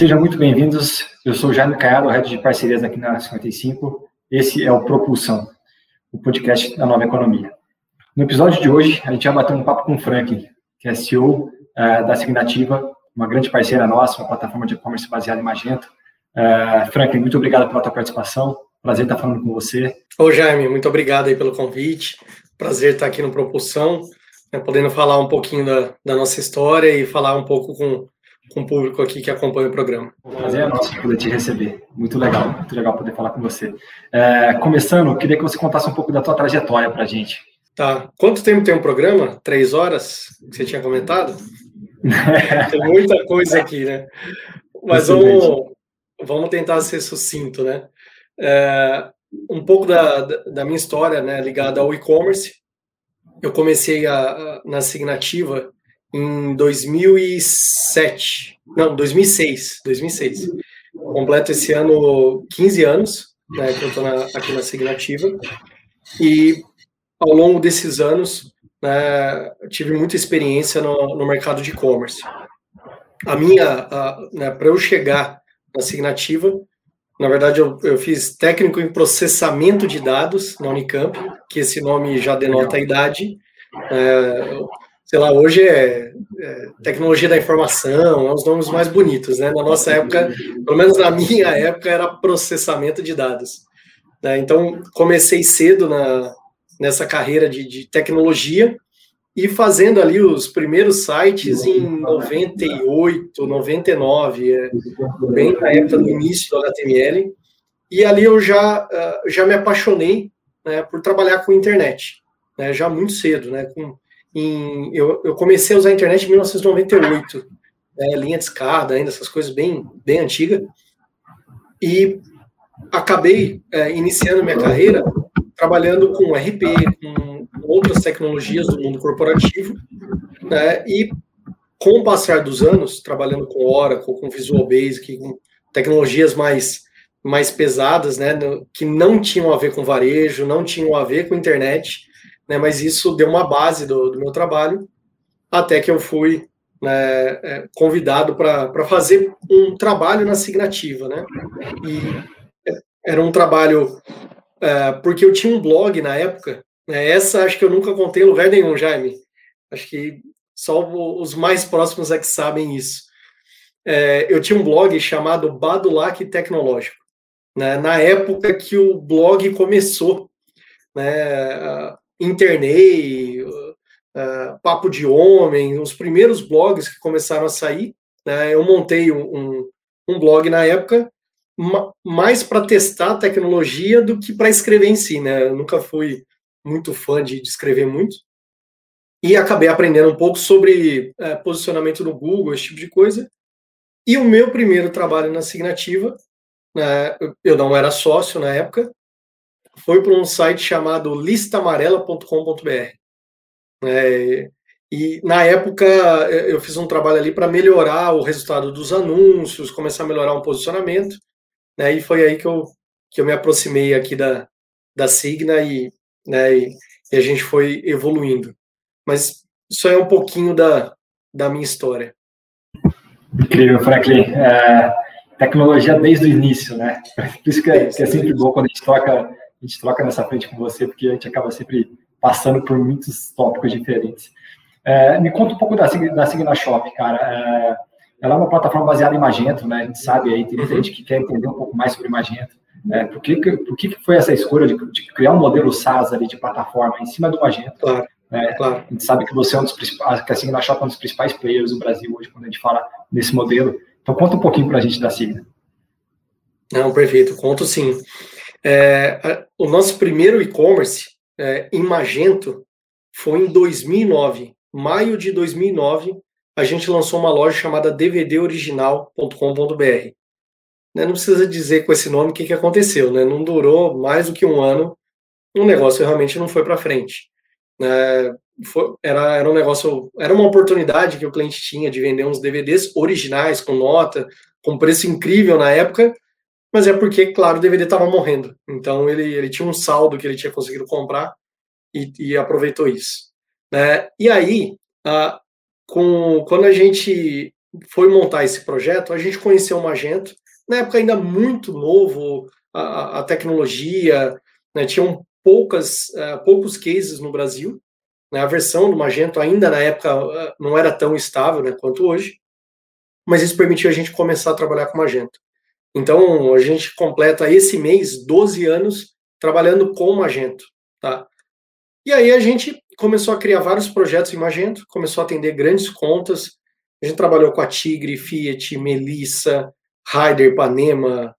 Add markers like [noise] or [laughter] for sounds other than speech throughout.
Sejam muito bem-vindos. Eu sou Jaime Caiado, head de parcerias aqui na 55. Esse é o Propulsão, o podcast da nova economia. No episódio de hoje, a gente vai bater um papo com o Frank, que é CEO uh, eh, da Signativa, uma grande parceira nossa, uma plataforma de e-commerce baseada em Magento. Uh, Frank, muito obrigado pela tua participação. Prazer estar falando com você. Ô, Jaime, muito obrigado aí pelo convite. Prazer estar aqui no Propulsão, né, podendo falar um pouquinho da, da nossa história e falar um pouco com com o público aqui que acompanha o programa. Prazer é nosso poder te receber. Muito legal, muito legal poder falar com você. É, começando, queria que você contasse um pouco da tua trajetória para a gente. Tá. Quanto tempo tem um programa? Três horas? Que você tinha comentado? [laughs] tem muita coisa aqui, né? Mas vamos, vamos tentar ser sucinto, né? É, um pouco da, da minha história, né, ligada ao e-commerce. Eu comecei a, a, na Signativa em 2007, não, 2006, 2006. Completo esse ano 15 anos, né, que eu estou aqui na Signativa, e ao longo desses anos, né, tive muita experiência no, no mercado de e-commerce. A minha, né, para eu chegar na Signativa, na verdade, eu, eu, fiz técnico em processamento de dados na Unicamp, que esse nome já denota a idade. É, sei lá, hoje é, é, tecnologia da informação, é os nomes mais bonitos, né? Na nossa época, pelo menos na minha [laughs] época, era processamento de dados. Né? Então, comecei cedo na, nessa carreira de, de tecnologia e fazendo ali os primeiros sites em 98, 99, é, bem na época do início do HTML. E ali eu já, ah, já me apaixonei né, por trabalhar com internet, né, já muito cedo, né, com em, eu, eu, comecei a usar a internet em 1998, né, linha de escada, ainda essas coisas bem, bem antigas, e acabei é, iniciando minha carreira trabalhando com RP, com outras tecnologias do mundo corporativo, né, e com o passar dos anos, trabalhando com Oracle, com Visual Basic, com tecnologias mais, mais pesadas, né, que não tinham a ver com varejo, não tinham a ver com internet, né, mas isso deu uma base do, do meu trabalho, até que eu fui né, é, convidado para fazer um trabalho na Signativa, né, e era um trabalho, é, porque eu tinha um blog na época, né, essa acho que eu nunca contei em lugar nenhum, Jaime, acho que só os mais próximos é que sabem isso. É, eu tinha um blog chamado Badulac Tecnológico, né, na época que o blog começou, né, Internei, uh, Papo de Homem, os primeiros blogs que começaram a sair. Né, eu montei um, um, blog na época mais para testar a tecnologia do que para escrever em si. Né? Eu nunca fui muito fã de, de escrever muito. E acabei aprendendo um pouco sobre é, posicionamento no Google, esse tipo de coisa. E o meu primeiro trabalho na Signativa, né, eu não era sócio na época, foi para um site chamado listamarela.com.br. É, e na época eu fiz um trabalho ali para melhorar o resultado dos anúncios, começar a melhorar um posicionamento, né, e foi aí que eu, que eu me aproximei aqui da, da Signa e, né, e, e a gente foi evoluindo. Mas isso é um pouquinho da, da minha história. Incrível, Franklin. É, tecnologia desde o início, né? Por isso que é, que é sempre bom quando a gente troca a gente troca nessa frente com você, porque a gente acaba sempre passando por muitos tópicos diferentes. É, me conta um pouco da, da Signa Shop, cara. É, ela é uma plataforma baseada em Magento, né? A gente sabe aí, tem muita gente que quer entender um pouco mais sobre Magento. É, por que, por que foi essa escolha de, de, criar um modelo SaaS ali de plataforma em cima do Magento? Claro, é, claro. A gente sabe que você é um dos principais, que a Signa Shop é um dos principais players do Brasil hoje, quando a gente fala desse modelo. Então, conta um pouquinho para a gente da Signa. Não, perfeito, conto sim. É, o nosso primeiro e-commerce é, em Magento foi em 2009, maio de 2009, a gente lançou uma loja chamada dvdoriginal.com.br. Né, não precisa dizer com esse nome o que, que aconteceu, né? não durou mais do que um ano, o negócio realmente não foi para frente. É, foi, era, era um negócio, era uma oportunidade que o cliente tinha de vender uns DVDs originais, com nota, com preço incrível na época, mas é porque, claro, o DVD estava morrendo. Então ele, ele tinha um saldo que ele tinha conseguido comprar e, e aproveitou isso. Né? E aí, a, com, quando a gente foi montar esse projeto, a gente conheceu o Magento, na época ainda muito novo, a, a tecnologia, né, tinham poucas, uh, poucos cases no Brasil, né, a versão do Magento ainda na época uh, não era tão estável né, quanto hoje, mas isso permitiu a gente começar a trabalhar com Magento. Então, a gente completa esse mês 12 anos trabalhando com Magento, tá? E aí a gente começou a criar vários projetos em Magento, começou a atender grandes contas. A gente trabalhou com a Tigre, Fiat, Melissa, Ryder, Panema,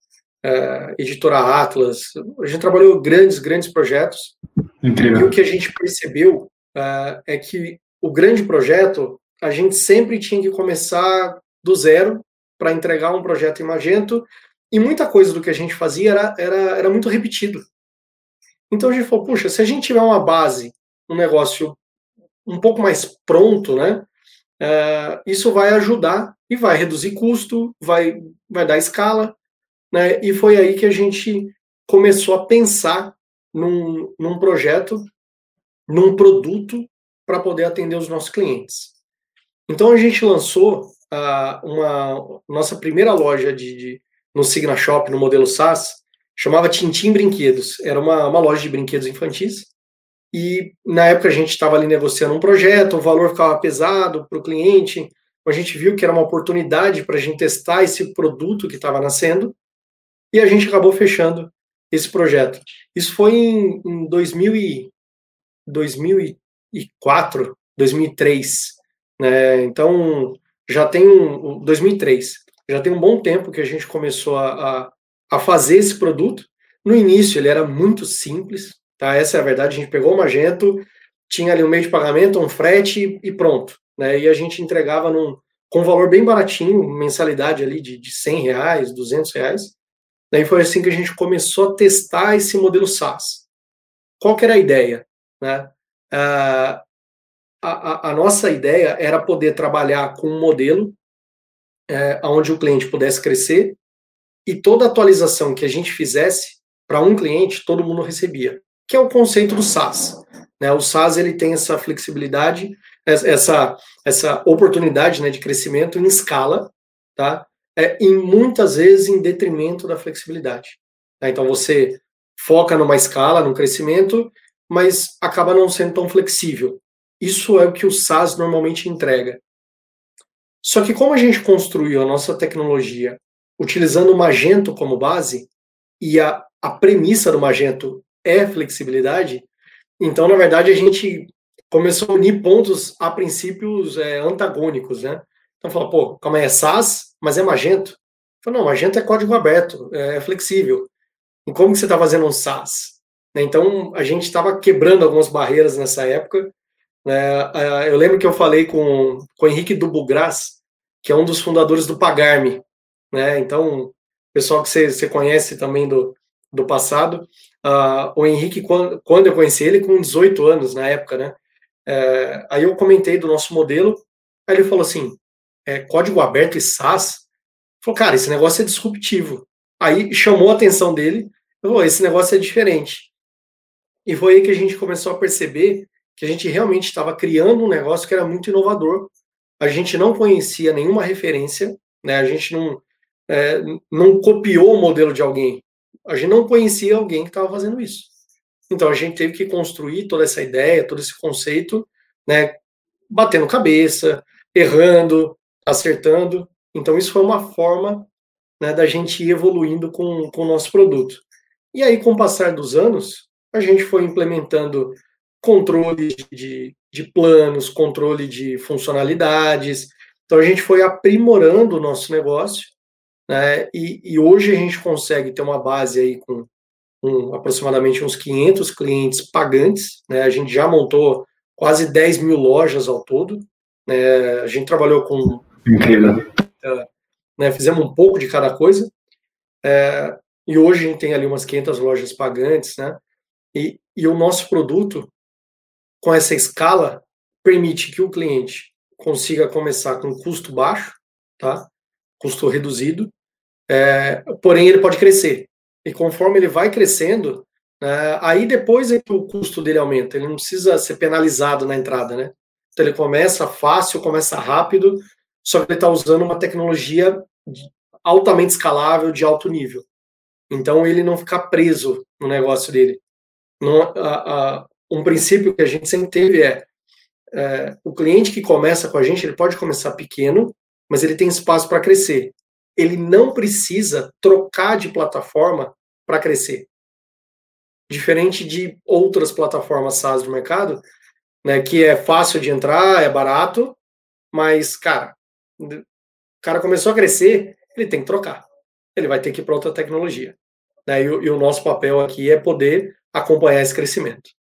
uh, Editora Atlas. A gente trabalhou grandes, grandes projetos. Incrível. E o que a gente percebeu uh, é que o grande projeto, a gente sempre tinha que começar do zero para entregar um projeto em Magento, e muita coisa do que a gente fazia era, era, era muito repetido. Então a gente falou, puxa, se a gente tiver uma base, um negócio um pouco mais pronto, né? Uh, isso vai ajudar e vai reduzir custo, vai, vai dar escala, né? E foi aí que a gente começou a pensar num, num projeto, num produto para poder atender os nossos clientes. Então a gente lançou uh, uma nossa primeira loja de, de, no Signa Shop, no modelo SaaS, chamava Tintim Brinquedos. Era uma, uma loja de brinquedos infantis. E na época a gente estava ali negociando um projeto, o valor ficava pesado para o cliente. A gente viu que era uma oportunidade para a gente testar esse produto que estava nascendo. E a gente acabou fechando esse projeto. Isso foi em, em 2000 e, 2004, 2003. Né? Então, já tem um. 2003. Já tem um bom tempo que a gente começou a, a, a fazer esse produto. No início, ele era muito simples, tá? Essa é a verdade. A gente pegou o Magento, tinha ali um meio de pagamento, um frete e pronto. Né? E a gente entregava num, com um valor bem baratinho, mensalidade ali de, de 100 reais, 200 reais. Daí foi assim que a gente começou a testar esse modelo SaaS. Qual que era a ideia? Né? Uh, a, a, nossa ideia era poder trabalhar com um modelo é, onde o cliente pudesse crescer e toda atualização que a gente fizesse para um cliente, todo mundo recebia, que é o conceito do SaaS. Né? O SaaS ele tem essa flexibilidade, essa, essa oportunidade né, de crescimento em escala, tá? É, e muitas vezes em detrimento da flexibilidade. Tá? Então você foca numa escala, num crescimento, mas acaba não sendo tão flexível. Isso é o que o SaaS normalmente entrega. Só que como a gente construiu a nossa tecnologia utilizando o Magento como base, e a, a premissa do Magento é flexibilidade, então, na verdade, a gente começou a unir pontos a princípios é, antagônicos, né? Então, fala, pô, calma aí, é SaaS, mas é Magento? Falo, não, Magento é código aberto, é flexível. E como que você está fazendo um SaaS? Então, a gente estava quebrando algumas barreiras nessa época, é, eu lembro que eu falei com, com o Henrique Dubugras, que é um dos fundadores do Pagarme. Né? Então, pessoal que você, você conhece também do, do passado. Uh, o Henrique, quando, quando eu conheci ele, com 18 anos na época, né? É, aí eu comentei do nosso modelo, aí ele falou assim: é, código aberto e SaaS? Falou, cara, esse negócio é disruptivo. Aí chamou a atenção dele, falou, esse negócio é diferente. E foi aí que a gente começou a perceber que a gente realmente estava criando um negócio que era muito inovador. A gente não conhecia nenhuma referência, né? A gente não, é, não copiou o modelo de alguém. A gente não conhecia alguém que estava fazendo isso. Então a gente teve que construir toda essa ideia, todo esse conceito, né? Batendo cabeça, errando, acertando. Então isso foi uma forma né, da gente ir evoluindo com, com o nosso produto. E aí, com o passar dos anos, a gente foi implementando controle de, de planos, controle de funcionalidades. Então a gente foi aprimorando o nosso negócio, né? E, e hoje a gente consegue ter uma base aí com, com aproximadamente uns 500 clientes pagantes, né? A gente já montou quase 10 mil lojas ao todo. Né? A gente trabalhou com. Incrível. Né? Fizemos um pouco de cada coisa. É, e hoje a gente tem ali umas 500 lojas pagantes, né? E, e o nosso produto, com essa escala, permite que o cliente consiga começar com custo baixo, tá? custo reduzido, é, porém ele pode crescer. E conforme ele vai crescendo, é, aí depois é que o custo dele aumenta, ele não precisa ser penalizado na entrada, né? Então ele começa fácil, começa rápido, só que ele está usando uma tecnologia altamente escalável, de alto nível. Então ele não ficar preso no negócio dele. Não, a, a, um princípio que a gente sempre teve é, é, o cliente que começa com a gente, ele pode começar pequeno, mas ele tem espaço para crescer. Ele não precisa trocar de plataforma para crescer. Diferente de outras plataformas SaaS do mercado, né, que é fácil de entrar, é barato, mas, cara, o cara começou a crescer, ele tem que trocar. Ele vai ter que ir para outra tecnologia. Né? E, e o nosso papel aqui é poder acompanhar esse crescimento.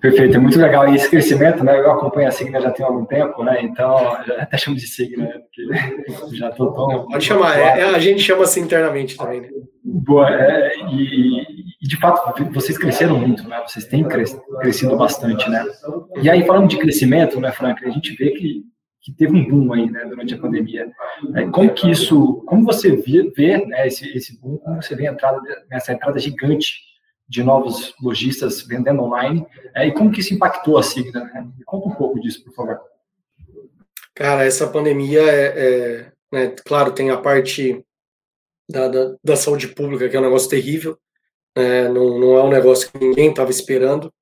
Perfeito, é muito legal. E esse crescimento, né? Eu acompanho a Signa já tem algum tempo, né? Então, até chamo de Signa, né? Porque [laughs] já estou tão. Pode chamar, é, a gente chama assim internamente também, né? Boa, é, e, e, de fato, vocês cresceram muito, né? Vocês têm crescido bastante, né? E aí, falando de crescimento, né, Frank, a gente vê que que teve um boom aí, né, durante a pandemia. É, como que isso, como você vê, vê né, esse, esse boom, como você vê a entrada, essa entrada gigante de novos lojistas vendendo online, é, e como que isso impactou a Signa? Né? Conta um pouco disso, por favor. Cara, essa pandemia é, é né, claro, tem a parte da, da, da, saúde pública, que é um negócio terrível, né, não, não é um negócio que ninguém estava esperando,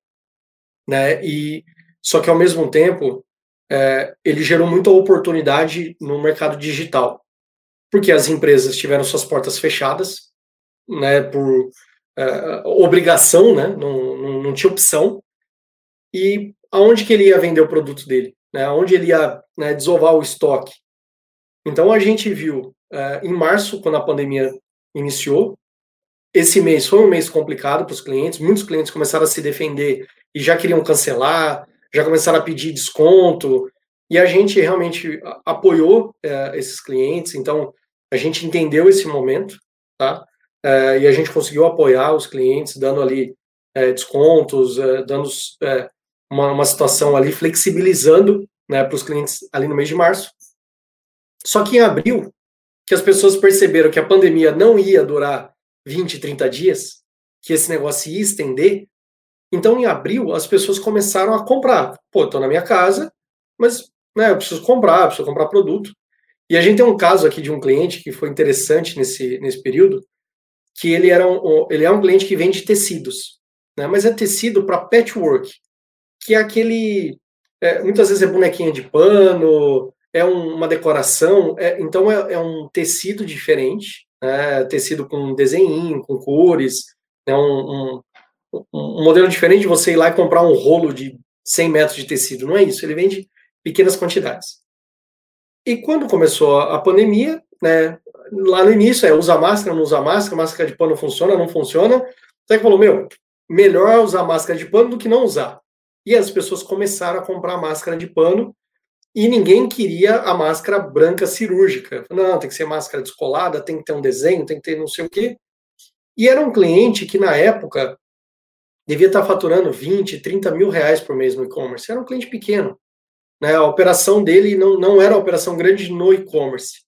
né, e só que ao mesmo tempo é, ele gerou muita oportunidade no mercado digital, porque as empresas tiveram suas portas fechadas, né, por é, obrigação, né, não, não, não, tinha opção, e aonde que ele ia vender o produto dele, né, aonde ele ia né, desovar o estoque. Então a gente viu é, em março, quando a pandemia iniciou, esse mês foi um mês complicado para os clientes, muitos clientes começaram a se defender e já queriam cancelar, já começaram a pedir desconto, e a gente realmente apoiou é, esses clientes, então a gente entendeu esse momento, tá? É, e a gente conseguiu apoiar os clientes, dando ali é, descontos, é, dando uma, uma, situação ali, flexibilizando né, para os clientes ali no mês de março. Só que em abril, que as pessoas perceberam que a pandemia não ia durar 20, 30 dias, que esse negócio ia estender, então, em abril, as pessoas começaram a comprar. Pô, estou na minha casa, mas né, eu preciso comprar, preciso comprar produto. E a gente tem um caso aqui de um cliente que foi interessante nesse, nesse período, que ele, era um, ele é um cliente que vende tecidos, né, mas é tecido para patchwork, que é aquele. É, muitas vezes é bonequinha de pano, é um, uma decoração, é, então é, é, um tecido diferente, né, tecido com desenho, com cores, é um, um um modelo diferente de você ir lá e comprar um rolo de 100 metros de tecido. Não é isso. Ele vende pequenas quantidades. E quando começou a pandemia, né, lá no início é usa máscara, não usa máscara, máscara de pano funciona, não funciona. Então que falou, meu, melhor usar máscara de pano do que não usar. E as pessoas começaram a comprar máscara de pano e ninguém queria a máscara branca cirúrgica. Não, tem que ser máscara descolada, tem que ter um desenho, tem que ter não sei o quê. E era um cliente que na época devia estar faturando 20, 30 mil reais por mês no e-commerce. Era um cliente pequeno. Né? A operação dele não, não era uma operação grande no e-commerce.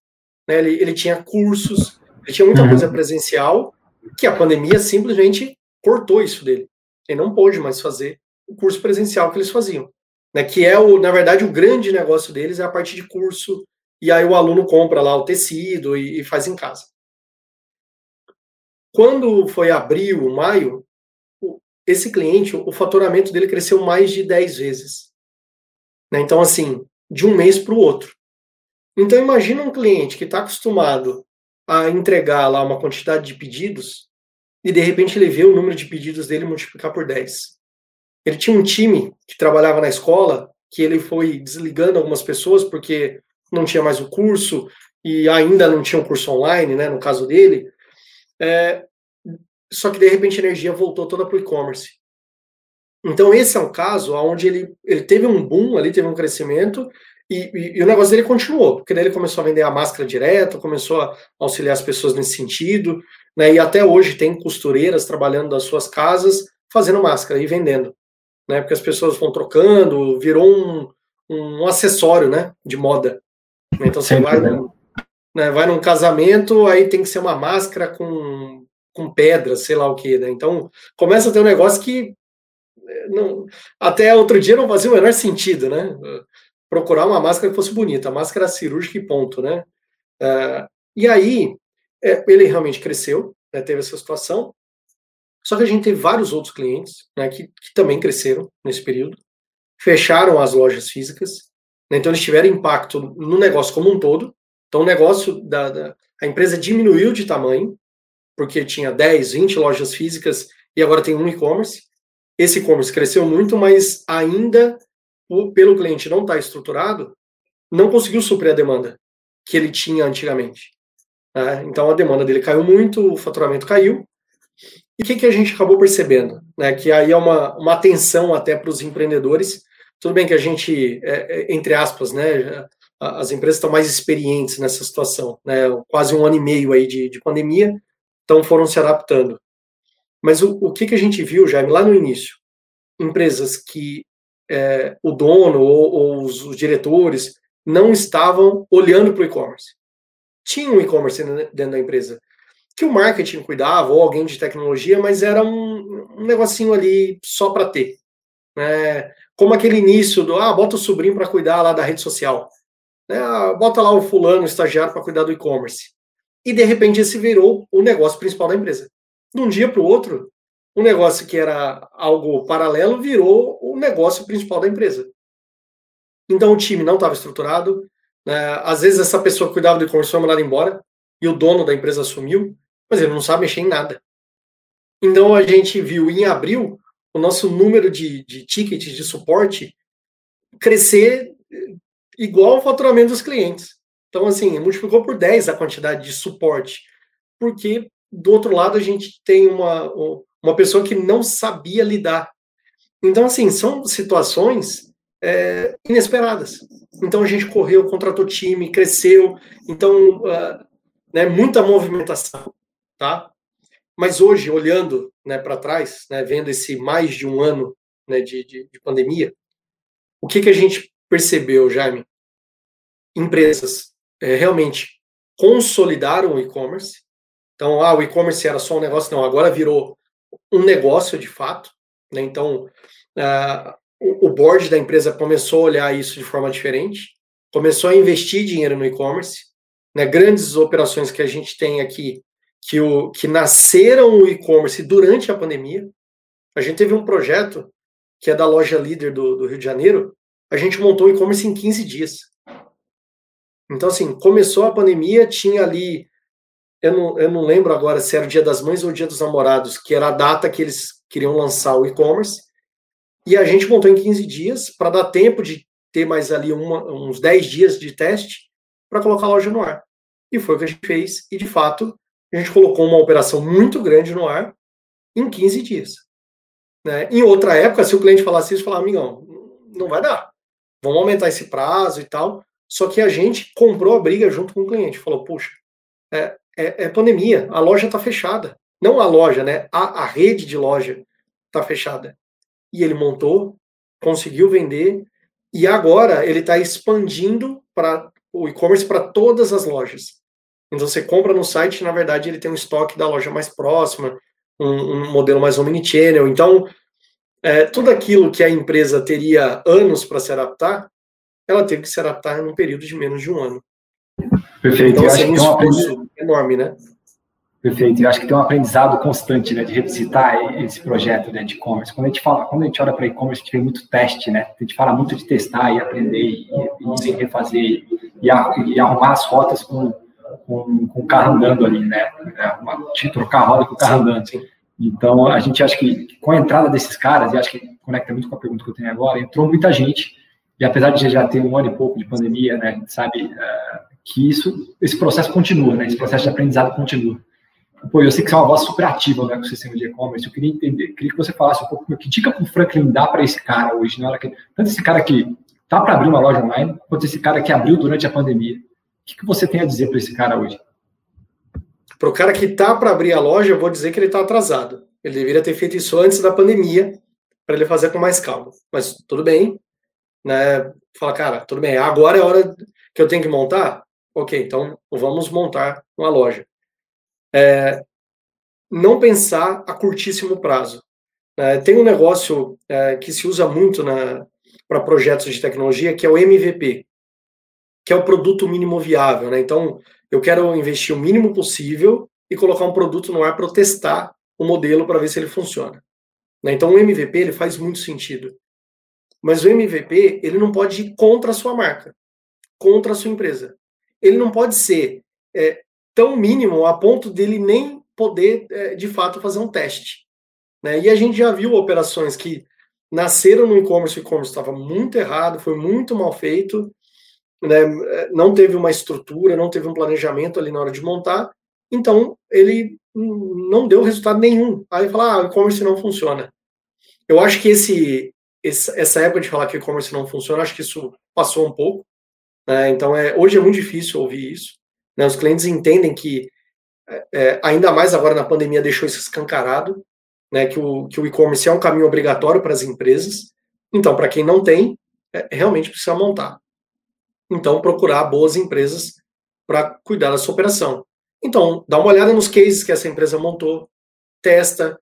Né? Ele, ele tinha cursos, ele tinha muita uhum. coisa presencial, que a pandemia simplesmente cortou isso dele. Ele não pôde mais fazer o curso presencial que eles faziam. Né? Que é, o, na verdade, o grande negócio deles é a parte de curso, e aí o aluno compra lá o tecido e, e faz em casa. Quando foi abril, maio, esse cliente, o faturamento dele cresceu mais de 10 vezes. Né? Então, assim, de um mês para o outro. Então, imagina um cliente que está acostumado a entregar lá uma quantidade de pedidos e, de repente, ele vê o número de pedidos dele multiplicar por 10. Ele tinha um time que trabalhava na escola que ele foi desligando algumas pessoas porque não tinha mais o curso e ainda não tinha o um curso online, né, no caso dele. É, só que de repente a energia voltou toda para o e-commerce. Então esse é um caso onde ele, ele teve um boom ali, teve um crescimento e, e, e, o negócio dele continuou, porque daí ele começou a vender a máscara direto, começou a auxiliar as pessoas nesse sentido, né? E até hoje tem costureiras trabalhando das suas casas fazendo máscara e vendendo, né? Porque as pessoas vão trocando, virou um, um acessório, né? De moda. Então você vai, né? né, vai num casamento, aí tem que ser uma máscara com com pedra, sei lá o que, né? Então começa a ter um negócio que eh, não, até outro dia não fazia o menor sentido, né? Procurar uma máscara que fosse bonita, máscara cirúrgica e ponto, né? Uh, e aí, é, ele realmente cresceu, né, teve essa situação, só que a gente teve vários outros clientes né, que, que, também cresceram nesse período, fecharam as lojas físicas, né, então eles tiveram impacto no negócio como um todo. Então o negócio da, da a empresa diminuiu de tamanho, porque tinha 10, 20 lojas físicas e agora tem um e-commerce. Esse e-commerce cresceu muito, mas ainda, pelo cliente não estar tá estruturado, não conseguiu suprir a demanda que ele tinha antigamente. Né? Então a demanda dele caiu muito, o faturamento caiu. E o que, que a gente acabou percebendo? Né? Que aí é uma, uma atenção até para os empreendedores. Tudo bem que a gente, é, é, entre aspas, né, as empresas estão mais experientes nessa situação, né? quase um ano e meio aí de, de pandemia, então foram se adaptando. Mas o, o que, que a gente viu, Jaime, lá no início? Empresas que é, o dono ou, ou os, os, diretores não estavam olhando para o e-commerce. Tinha um e-commerce dentro da empresa, que o marketing cuidava, ou alguém de tecnologia, mas era um, um negocinho ali só para ter. Né? Como aquele início do, ah, bota o sobrinho para cuidar lá da rede social. Né? Ah, bota lá o fulano, o estagiário, para cuidar do e-commerce. E, de repente, esse virou o negócio principal da empresa de um dia para o outro, um negócio que era algo paralelo virou o negócio principal da empresa. Então o time não estava estruturado, né? às vezes essa pessoa que cuidava do e-commerce foi mandada embora e o dono da empresa assumiu, mas ele não sabe mexer em nada. Então a gente viu em abril o nosso número de, de tickets de suporte crescer igual ao faturamento dos clientes. Então, assim, multiplicou por 10 a quantidade de suporte, porque do outro lado a gente tem uma, uma pessoa que não sabia lidar. Então, assim, são situações é, inesperadas. Então a gente correu, contratou time, cresceu, então uh, né, muita movimentação, tá? Mas hoje, olhando né, para trás, né, vendo esse mais de um ano né, de, de, de pandemia, o que, que a gente percebeu, Jaime? Empresas é, realmente consolidaram o e-commerce, então, ah, o e-commerce era só um negócio, não, agora virou um negócio de fato. Né? Então, uh, o board da empresa começou a olhar isso de forma diferente, começou a investir dinheiro no e-commerce. Né? Grandes operações que a gente tem aqui, que, o, que nasceram o e-commerce durante a pandemia. A gente teve um projeto que é da loja líder do, do Rio de Janeiro, a gente montou o e-commerce em 15 dias. Então, assim, começou a pandemia, tinha ali eu não, eu não lembro agora se era o Dia das Mães ou o Dia dos Namorados, que era a data que eles queriam lançar o e-commerce. E a gente montou em 15 dias para dar tempo de ter mais ali uma, uns 10 dias de teste para colocar a loja no ar. E foi o que a gente fez. E de fato, a gente colocou uma operação muito grande no ar em 15 dias. Né? Em outra época, se o cliente falasse isso, falava, amigão, não vai dar. Vamos aumentar esse prazo e tal. Só que a gente comprou a briga junto com o cliente. Falou, puxa, é, é, é pandemia, a loja está fechada. Não a loja, né? A, a rede de loja está fechada. E ele montou, conseguiu vender, e agora ele está expandindo para o e-commerce para todas as lojas. Então você compra no site, na verdade ele tem um estoque da loja mais próxima, um, um modelo mais omnichannel. Então, é, tudo aquilo que a empresa teria anos para se adaptar, ela teve que se adaptar em um período de menos de um ano. Perfeito. Então, assim, um esforço enorme, né? Perfeito. Eu acho que tem um aprendizado constante, né, de revisitar esse projeto né, de e-commerce. Quando a gente fala, quando a gente olha para e-commerce, a gente vê muito teste, né? A gente fala muito de testar e aprender e, e refazer e, e, arrumar as rotas com, com, com, o carro andando ali, né? É, trocar a roda com o carro andando. Então, a gente acha que com a entrada desses caras, e acho que conecta muito com a pergunta que eu tenho agora, entrou muita gente, e apesar de já ter um ano e pouco de pandemia, né, a gente sabe uh, que isso, esse processo continua, né? Esse processo de aprendizado continua. Pô, eu sei que você é uma voz super ativa né, com o sistema de e-commerce. Eu queria entender, queria que você falasse um pouco que dica que o Franklin dá para esse cara hoje, na hora que, tanto esse cara que tá para abrir uma loja online, quanto esse cara que abriu durante a pandemia. O que, que você tem a dizer para esse cara hoje? Para o cara que tá para abrir a loja, eu vou dizer que ele está atrasado. Ele deveria ter feito isso antes da pandemia, para ele fazer com mais calma. Mas tudo bem, né? Fala, cara, tudo bem. Agora é a hora que eu tenho que montar. Ok, então vamos montar uma loja. É, não pensar a curtíssimo prazo. É, tem um negócio é, que se usa muito para projetos de tecnologia, que é o MVP, que é o produto mínimo viável. Né? Então, eu quero investir o mínimo possível e colocar um produto no ar para testar o modelo para ver se ele funciona. Né? Então, o MVP ele faz muito sentido. Mas o MVP ele não pode ir contra a sua marca, contra a sua empresa. Ele não pode ser é, tão mínimo a ponto dele nem poder, é, de fato, fazer um teste. Né? E a gente já viu operações que nasceram no e-commerce, o e-commerce estava muito errado, foi muito mal feito, né? não teve uma estrutura, não teve um planejamento ali na hora de montar, então ele não deu resultado nenhum. Aí fala, ah, o e-commerce não funciona. Eu acho que esse, essa época de falar que o e-commerce não funciona, acho que isso passou um pouco. Né? Então, é, hoje é muito difícil ouvir isso. Né? Os clientes entendem que, é, é ainda mais agora na pandemia, deixou isso escancarado, né? que o, que e-commerce é um caminho obrigatório para as empresas. Então, para quem não tem, é, realmente precisa montar. Então, procurar boas empresas para cuidar da sua operação. Então, dá uma olhada nos cases que essa empresa montou, testa,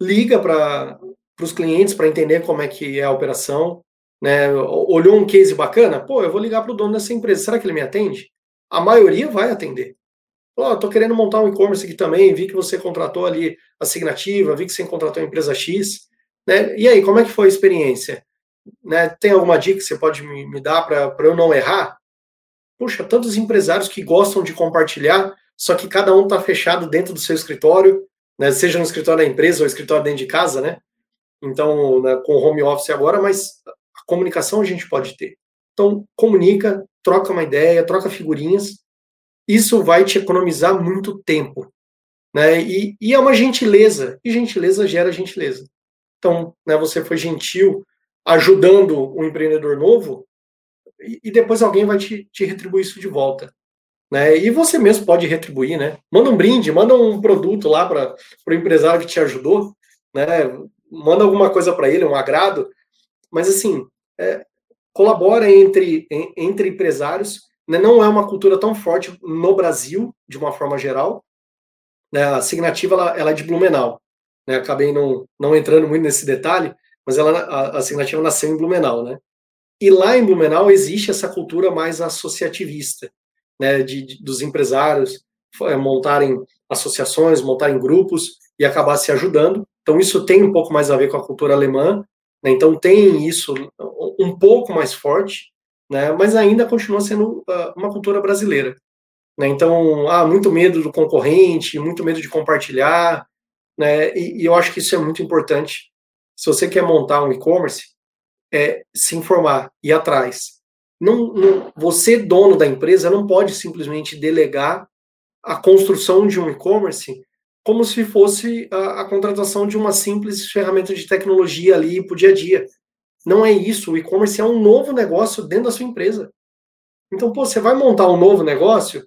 liga para os clientes para entender como é que é a operação, né? Olhou um case bacana? Pô, eu vou ligar para o dono dessa empresa. Será que ele me atende? A maioria vai atender. Ó, tô querendo montar um e-commerce aqui também, vi que você contratou ali a Signativa, vi que você contratou a empresa X, né? E aí, como é que foi a experiência? Né? Tem alguma dica que você pode me, me dar para eu não errar? Puxa, tantos empresários que gostam de compartilhar, só que cada um está fechado dentro do seu escritório, né? seja no escritório da empresa ou escritório dentro de casa, né? Então, né, com home office agora, mas comunicação a gente pode ter. Então, comunica, troca uma ideia, troca figurinhas. Isso vai te economizar muito tempo. Né? E, e é uma gentileza, e gentileza gera gentileza. Então, né, você foi gentil ajudando um empreendedor novo, e, e depois alguém vai te, te retribuir isso de volta. Né? E você mesmo pode retribuir, né? Manda um brinde, manda um produto lá para o empresário que te ajudou, né? Manda alguma coisa para ele, um agrado. Mas assim, é, colabora entre, entre empresários. Né? Não é uma cultura tão forte no Brasil, de uma forma geral. Né? A Signativa ela, ela é de Blumenau. Né? Acabei não, não entrando muito nesse detalhe, mas ela, a, a Signativa nasceu em Blumenau. Né? E lá em Blumenau existe essa cultura mais associativista, né? de, de dos empresários é, montarem associações, montarem grupos e acabar se ajudando. Então, isso tem um pouco mais a ver com a cultura alemã, né? então tem isso um pouco mais forte, né? mas ainda continua sendo uh, uma cultura brasileira. Né? Então, há ah, muito medo do concorrente, muito medo de compartilhar, né? e, e eu acho que isso é muito importante. Se você quer montar um e-commerce, é se informar, ir atrás. Não, não, você, dono da empresa, não pode simplesmente delegar a construção de um e-commerce como se fosse a, a, contratação de uma simples ferramenta de tecnologia ali para o dia a dia. Não é isso. O e-commerce é um novo negócio dentro da sua empresa. Então, pô, você vai montar um novo negócio,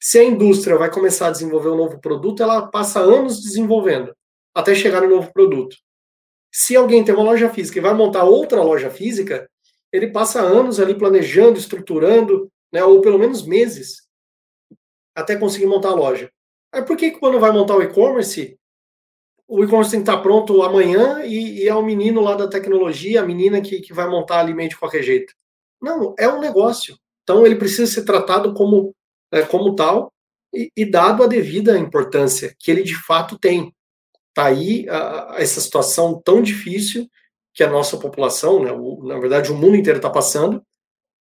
se a indústria vai começar a desenvolver um novo produto, ela passa anos desenvolvendo até chegar no novo produto. Se alguém tem uma loja física e vai montar outra loja física, ele passa anos ali planejando, estruturando, né, ou pelo menos meses, até conseguir montar a loja. Aí por que quando vai montar o e-commerce, o e-commerce tem que estar pronto amanhã e, e, é o menino lá da tecnologia, a menina que, que vai montar ali de qualquer jeito? Não, é um negócio. Então ele precisa ser tratado como, é, como tal e, e, dado a devida importância que ele de fato tem. Está aí a, a essa situação tão difícil que a nossa população, né, o, na verdade o mundo inteiro está passando,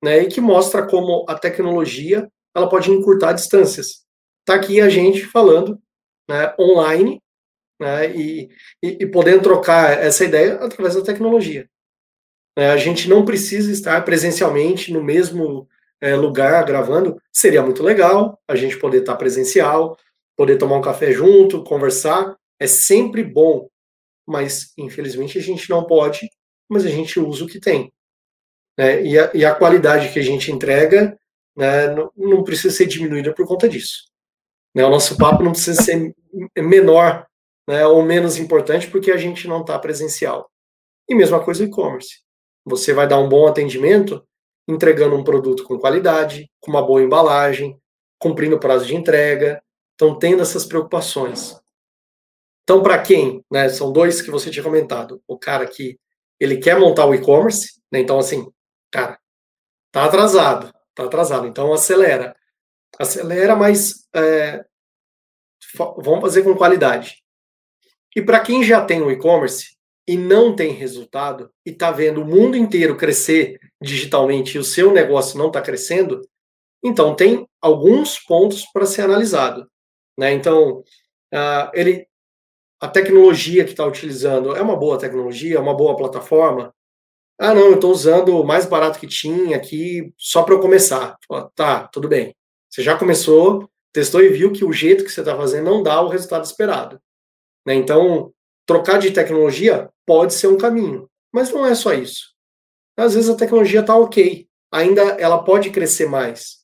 né, e que mostra como a tecnologia ela pode encurtar distâncias está aqui a gente falando né, online né, e, e, e, podendo trocar essa ideia através da tecnologia. É, a gente não precisa estar presencialmente no mesmo é, lugar gravando, seria muito legal a gente poder estar presencial, poder tomar um café junto, conversar, é sempre bom, mas infelizmente a gente não pode, mas a gente usa o que tem. Né, e, a, e, a, qualidade que a gente entrega né, não, não precisa ser diminuída por conta disso. Né? O nosso papo não precisa ser menor né, ou menos importante porque a gente não está presencial. E mesma coisa e-commerce. Você vai dar um bom atendimento entregando um produto com qualidade, com uma boa embalagem, cumprindo o prazo de entrega, então tendo essas preocupações. Então, para quem? Né, são dois que você tinha comentado. O cara que ele quer montar o e-commerce, né? Então, assim, cara, tá atrasado, tá atrasado, então acelera. Acelera, mas é, vamos fazer com qualidade. E para quem já tem o e-commerce e não tem resultado e está vendo o mundo inteiro crescer digitalmente e o seu negócio não está crescendo, então tem alguns pontos para ser analisado. Né? Então, uh, ele, a tecnologia que está utilizando é uma boa tecnologia, é uma boa plataforma. Ah, não, eu estou usando o mais barato que tinha aqui só para eu começar. Tá, tudo bem. Você já começou, testou e viu que o jeito que você está fazendo não dá o resultado esperado. Né? Então, trocar de tecnologia pode ser um caminho, mas não é só isso. Às vezes a tecnologia está ok, ainda ela pode crescer mais.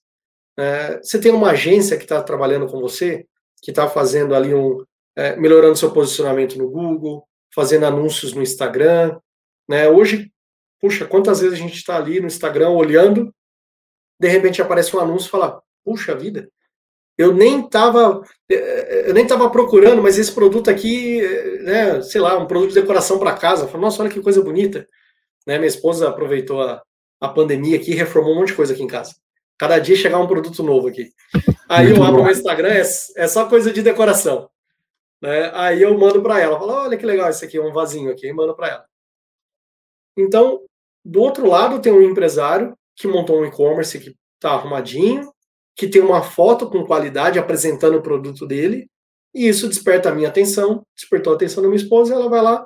É, você tem uma agência que está trabalhando com você, que está fazendo ali um, é, melhorando seu posicionamento no Google, fazendo anúncios no Instagram. Né? Hoje, puxa, quantas vezes a gente está ali no Instagram olhando, de repente aparece um anúncio e fala, puxa vida, eu nem estava eu nem estava procurando, mas esse produto aqui, né, sei lá, um produto de decoração para casa. Eu falei, nossa, olha que coisa bonita. Né, minha esposa aproveitou a, a pandemia aqui e reformou um monte de coisa aqui em casa. Cada dia chegar um produto novo aqui. [laughs] Aí Muito eu abro o meu Instagram, é, é só coisa de decoração. Né? Aí eu mando para ela, falo, olha que legal esse aqui, um vasinho aqui, e mando para ela. Então, do outro lado tem um empresário que montou um e-commerce que está arrumadinho, que tem uma foto com qualidade apresentando o produto dele, e isso desperta a minha atenção, despertou a atenção da minha esposa, ela vai lá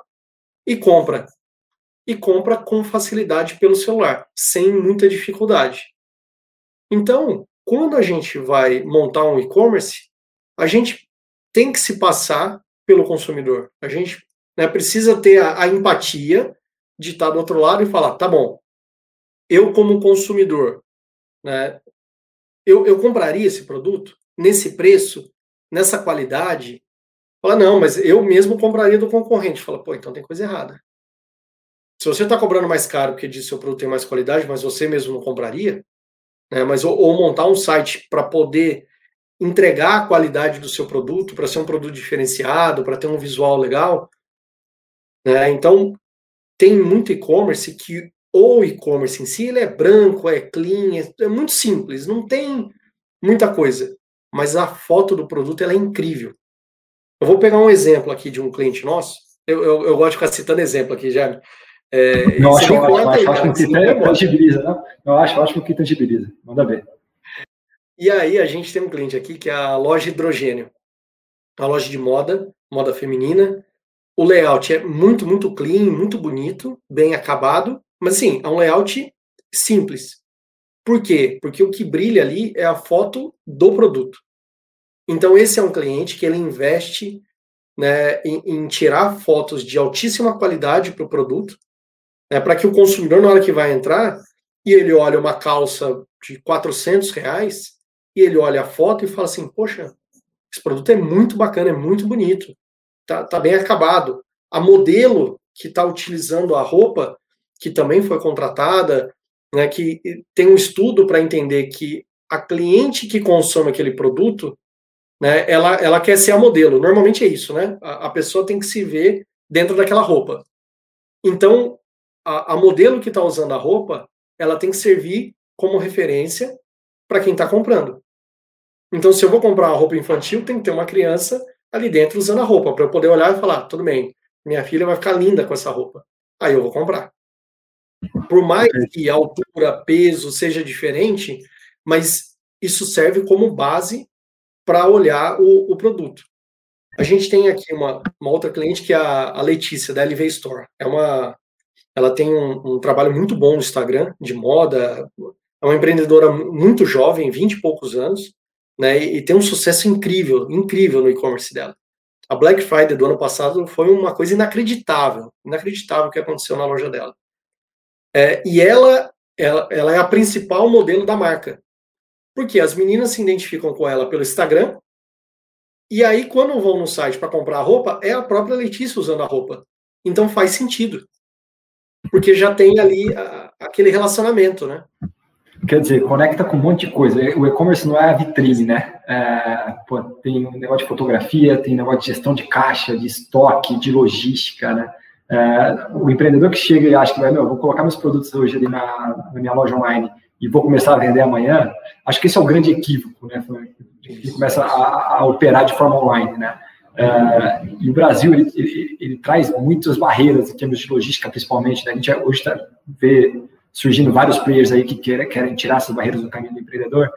e compra. E compra com facilidade pelo celular, sem muita dificuldade. Então, quando a gente vai montar um e-commerce, a gente tem que se passar pelo consumidor. A gente né, precisa ter a, a empatia de estar do outro lado e falar, tá bom, eu como consumidor, né, eu, eu compraria esse produto nesse preço, nessa qualidade? Fala, não, mas eu mesmo compraria do concorrente. Fala, pô, então tem coisa errada. Se você está cobrando mais caro porque diz que seu produto tem mais qualidade, mas você mesmo não compraria, né, mas ou, ou montar um site para poder entregar a qualidade do seu produto, para ser um produto diferenciado, para ter um visual legal. Né? Então, tem muito e-commerce que o e-commerce em si ele é branco, é clean, é, é, muito simples, não tem muita coisa, mas a foto do produto ela é incrível. Eu vou pegar um exemplo aqui de um cliente nosso. Eu, eu, eu gosto de ficar citando exemplo aqui, já. É, não, acho, acho, acho, acho que tangibiliza, né? Eu acho, acho que tangibiliza. Manda ver. E aí a gente tem um cliente aqui que é a loja Hidrogênio. Uma loja de moda, moda feminina. O layout é muito, muito clean, muito bonito, bem acabado. Mas assim, é um layout simples. Por quê? Porque o que brilha ali é a foto do produto. Então esse é um cliente que ele investe né, em, em tirar fotos de altíssima qualidade para o produto, né, para que o consumidor, na hora que vai entrar, e ele olha uma calça de 400 reais, e ele olha a foto e fala assim, poxa, esse produto é muito bacana, é muito bonito, tá, tá bem acabado. A modelo que está utilizando a roupa que também foi contratada, né, que tem um estudo para entender que a cliente que consome aquele produto, né, ela, ela quer ser a modelo. Normalmente é isso, né? A, a pessoa tem que se ver dentro daquela roupa. Então, a, a modelo que está usando a roupa, ela tem que servir como referência para quem está comprando. Então, se eu vou comprar uma roupa infantil, tem que ter uma criança ali dentro usando a roupa, para eu poder olhar e falar: tudo bem, minha filha vai ficar linda com essa roupa. Aí eu vou comprar. Por mais que a altura, peso seja diferente, mas isso serve como base para olhar o, o, produto. A gente tem aqui uma, uma outra cliente que é a, a, Letícia, da LV Store. É uma, ela tem um, um, trabalho muito bom no Instagram, de moda. É uma empreendedora muito jovem, 20 e poucos anos, né, e, e tem um sucesso incrível, incrível no e-commerce dela. A Black Friday do ano passado foi uma coisa inacreditável, inacreditável o que aconteceu na loja dela. É, e ela, ela, ela é a principal modelo da marca. Porque as meninas se identificam com ela pelo Instagram, e aí, quando vão no site para comprar a roupa, é a própria Letícia usando a roupa. Então faz sentido. Porque já tem ali a, aquele relacionamento, né? Quer dizer, conecta com um monte de coisa. O e-commerce não é a vitrine, né? É, pô, tem um negócio de fotografia, tem um negócio de gestão de caixa, de estoque, de logística, né? É, o empreendedor que chega e acha que vai, meu, vou colocar meus produtos hoje ali na, na, minha loja online e vou começar a vender amanhã, acho que esse é o grande equívoco, né? Ele começa a, a operar de forma online, né? É, e o Brasil, ele, ele, ele, traz muitas barreiras em termos de logística, principalmente, né? A gente hoje tá, vê surgindo vários players aí que querem, querem tirar essas barreiras do caminho do empreendedor,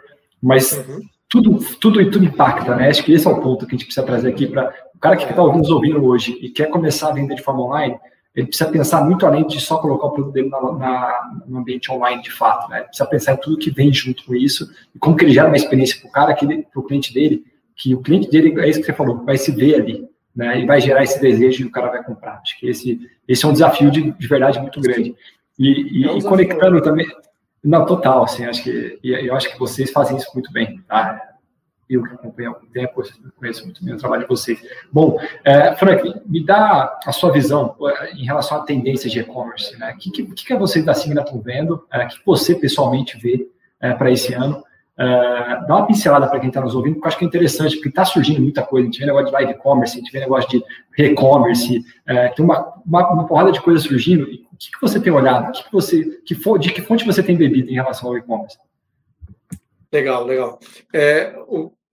mas uhum. tudo, tudo e tudo impacta, né? Acho que esse é o ponto que a gente precisa trazer aqui para o cara que está nos ouvindo hoje e quer começar a vender de forma online, ele precisa pensar muito além de só colocar o produto dele na, na, no ambiente online de fato, né? Ele precisa pensar em tudo que vem junto com isso e como que ele gera uma experiência para o cara, para o cliente dele, que o cliente dele, é isso que você falou, vai se ver ali, né? E vai gerar esse desejo e o cara vai comprar. Acho que esse, esse é um desafio de, de verdade muito grande. E, e, é um e conectando também, não, total, assim, acho que, e eu acho que vocês fazem isso muito bem, tá? Eu que acompanho há algum tempo, conheço muito bem o trabalho de vocês. Bom, é, Frank, me dá a sua visão é, em relação à tendência de e-commerce, né? O que, que, que vocês da Signa estão vendo? É, o que você pessoalmente vê é, para esse ano? Uh, dá uma pincelada para quem está nos ouvindo, porque eu acho que é interessante, porque está surgindo muita coisa. A gente vê negócio de live commerce, a gente vê negócio de e-commerce, uh, tem uma, uma, uma, porrada de coisas surgindo. O que, que você tem olhado? Que você, que de que fonte você tem bebido em relação ao e-commerce? Legal, legal. É,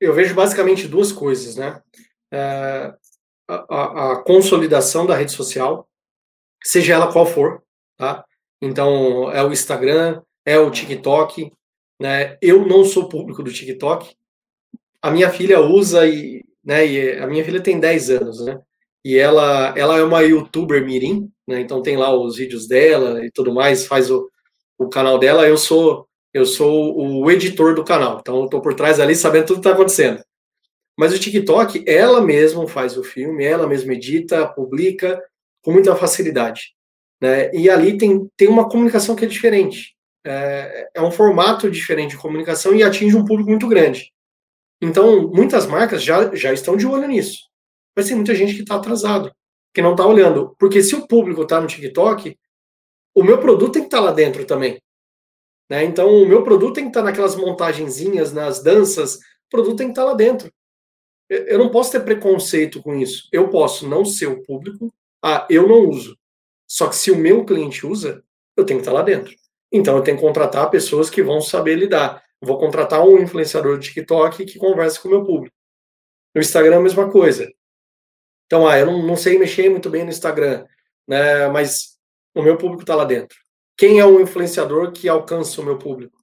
eu vejo basicamente duas coisas, né? É, a, a, consolidação da rede social, seja ela qual for, tá? Então, é o Instagram, é o TikTok, né? Eu não sou público do TikTok. A minha filha usa e, né, e a minha filha tem 10 anos, né? E ela, ela é uma youtuber mirim, né? Então tem lá os vídeos dela e tudo mais, faz o, o canal dela. Eu sou eu sou o editor do canal, então eu tô por trás ali sabendo tudo que tá acontecendo. Mas o TikTok, ela mesma faz o filme, ela mesma edita, publica com muita facilidade. Né? E ali tem, tem uma comunicação que é diferente é, é um formato diferente de comunicação e atinge um público muito grande. Então, muitas marcas já, já estão de olho nisso. Mas tem muita gente que está atrasado, que não está olhando. Porque se o público está no TikTok, o meu produto tem que estar tá lá dentro também. Né? Então, o meu produto tem que estar naquelas montagenzinhas, nas danças, o produto tem que estar lá dentro. Eu não posso ter preconceito com isso. Eu posso não ser o público, ah, eu não uso. Só que se o meu cliente usa, eu tenho que estar lá dentro. Então eu tenho que contratar pessoas que vão saber lidar. Vou contratar um influenciador de TikTok que converse com o meu público. No Instagram, a mesma coisa. Então, ah, eu não, não sei mexer muito bem no Instagram, né, mas o meu público está lá dentro. Quem é o influenciador que alcança o meu público?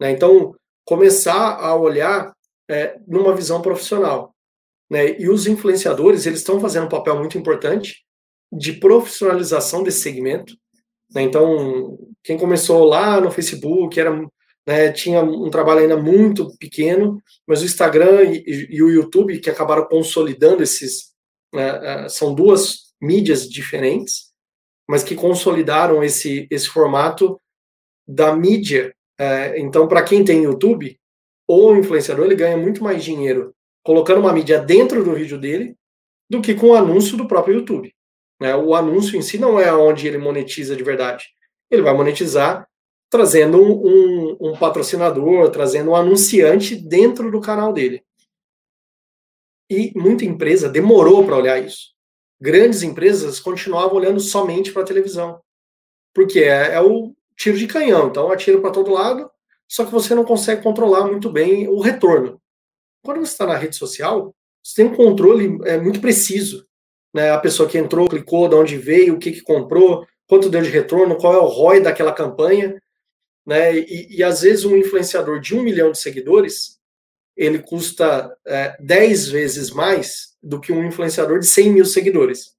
Né, então, começar a olhar é, numa visão profissional. Né, e os influenciadores, eles estão fazendo um papel muito importante de profissionalização desse segmento, né? Então, quem começou lá no Facebook era, né, tinha um trabalho ainda muito pequeno, mas o Instagram e, e o YouTube, que acabaram consolidando esses. Né, são duas mídias diferentes, mas que consolidaram esse, esse formato da mídia. É, então, para quem tem YouTube, o influenciador ele ganha muito mais dinheiro colocando uma mídia dentro do vídeo dele do que com o anúncio do próprio YouTube. Né? O anúncio em si não é onde ele monetiza de verdade. Ele vai monetizar trazendo um, um, um patrocinador, trazendo um anunciante dentro do canal dele. E muita empresa demorou para olhar isso. Grandes empresas continuavam olhando somente para a televisão. Porque é, é o tiro de canhão. Então, atira para todo lado, só que você não consegue controlar muito bem o retorno. Quando você está na rede social, você tem um controle é, muito preciso né, a pessoa que entrou, clicou, de onde veio, o que, que comprou, quanto deu de retorno, qual é o ROI daquela campanha. Né, e, e às vezes um influenciador de um milhão de seguidores, ele custa é, 10 vezes mais do que um influenciador de 100 mil seguidores.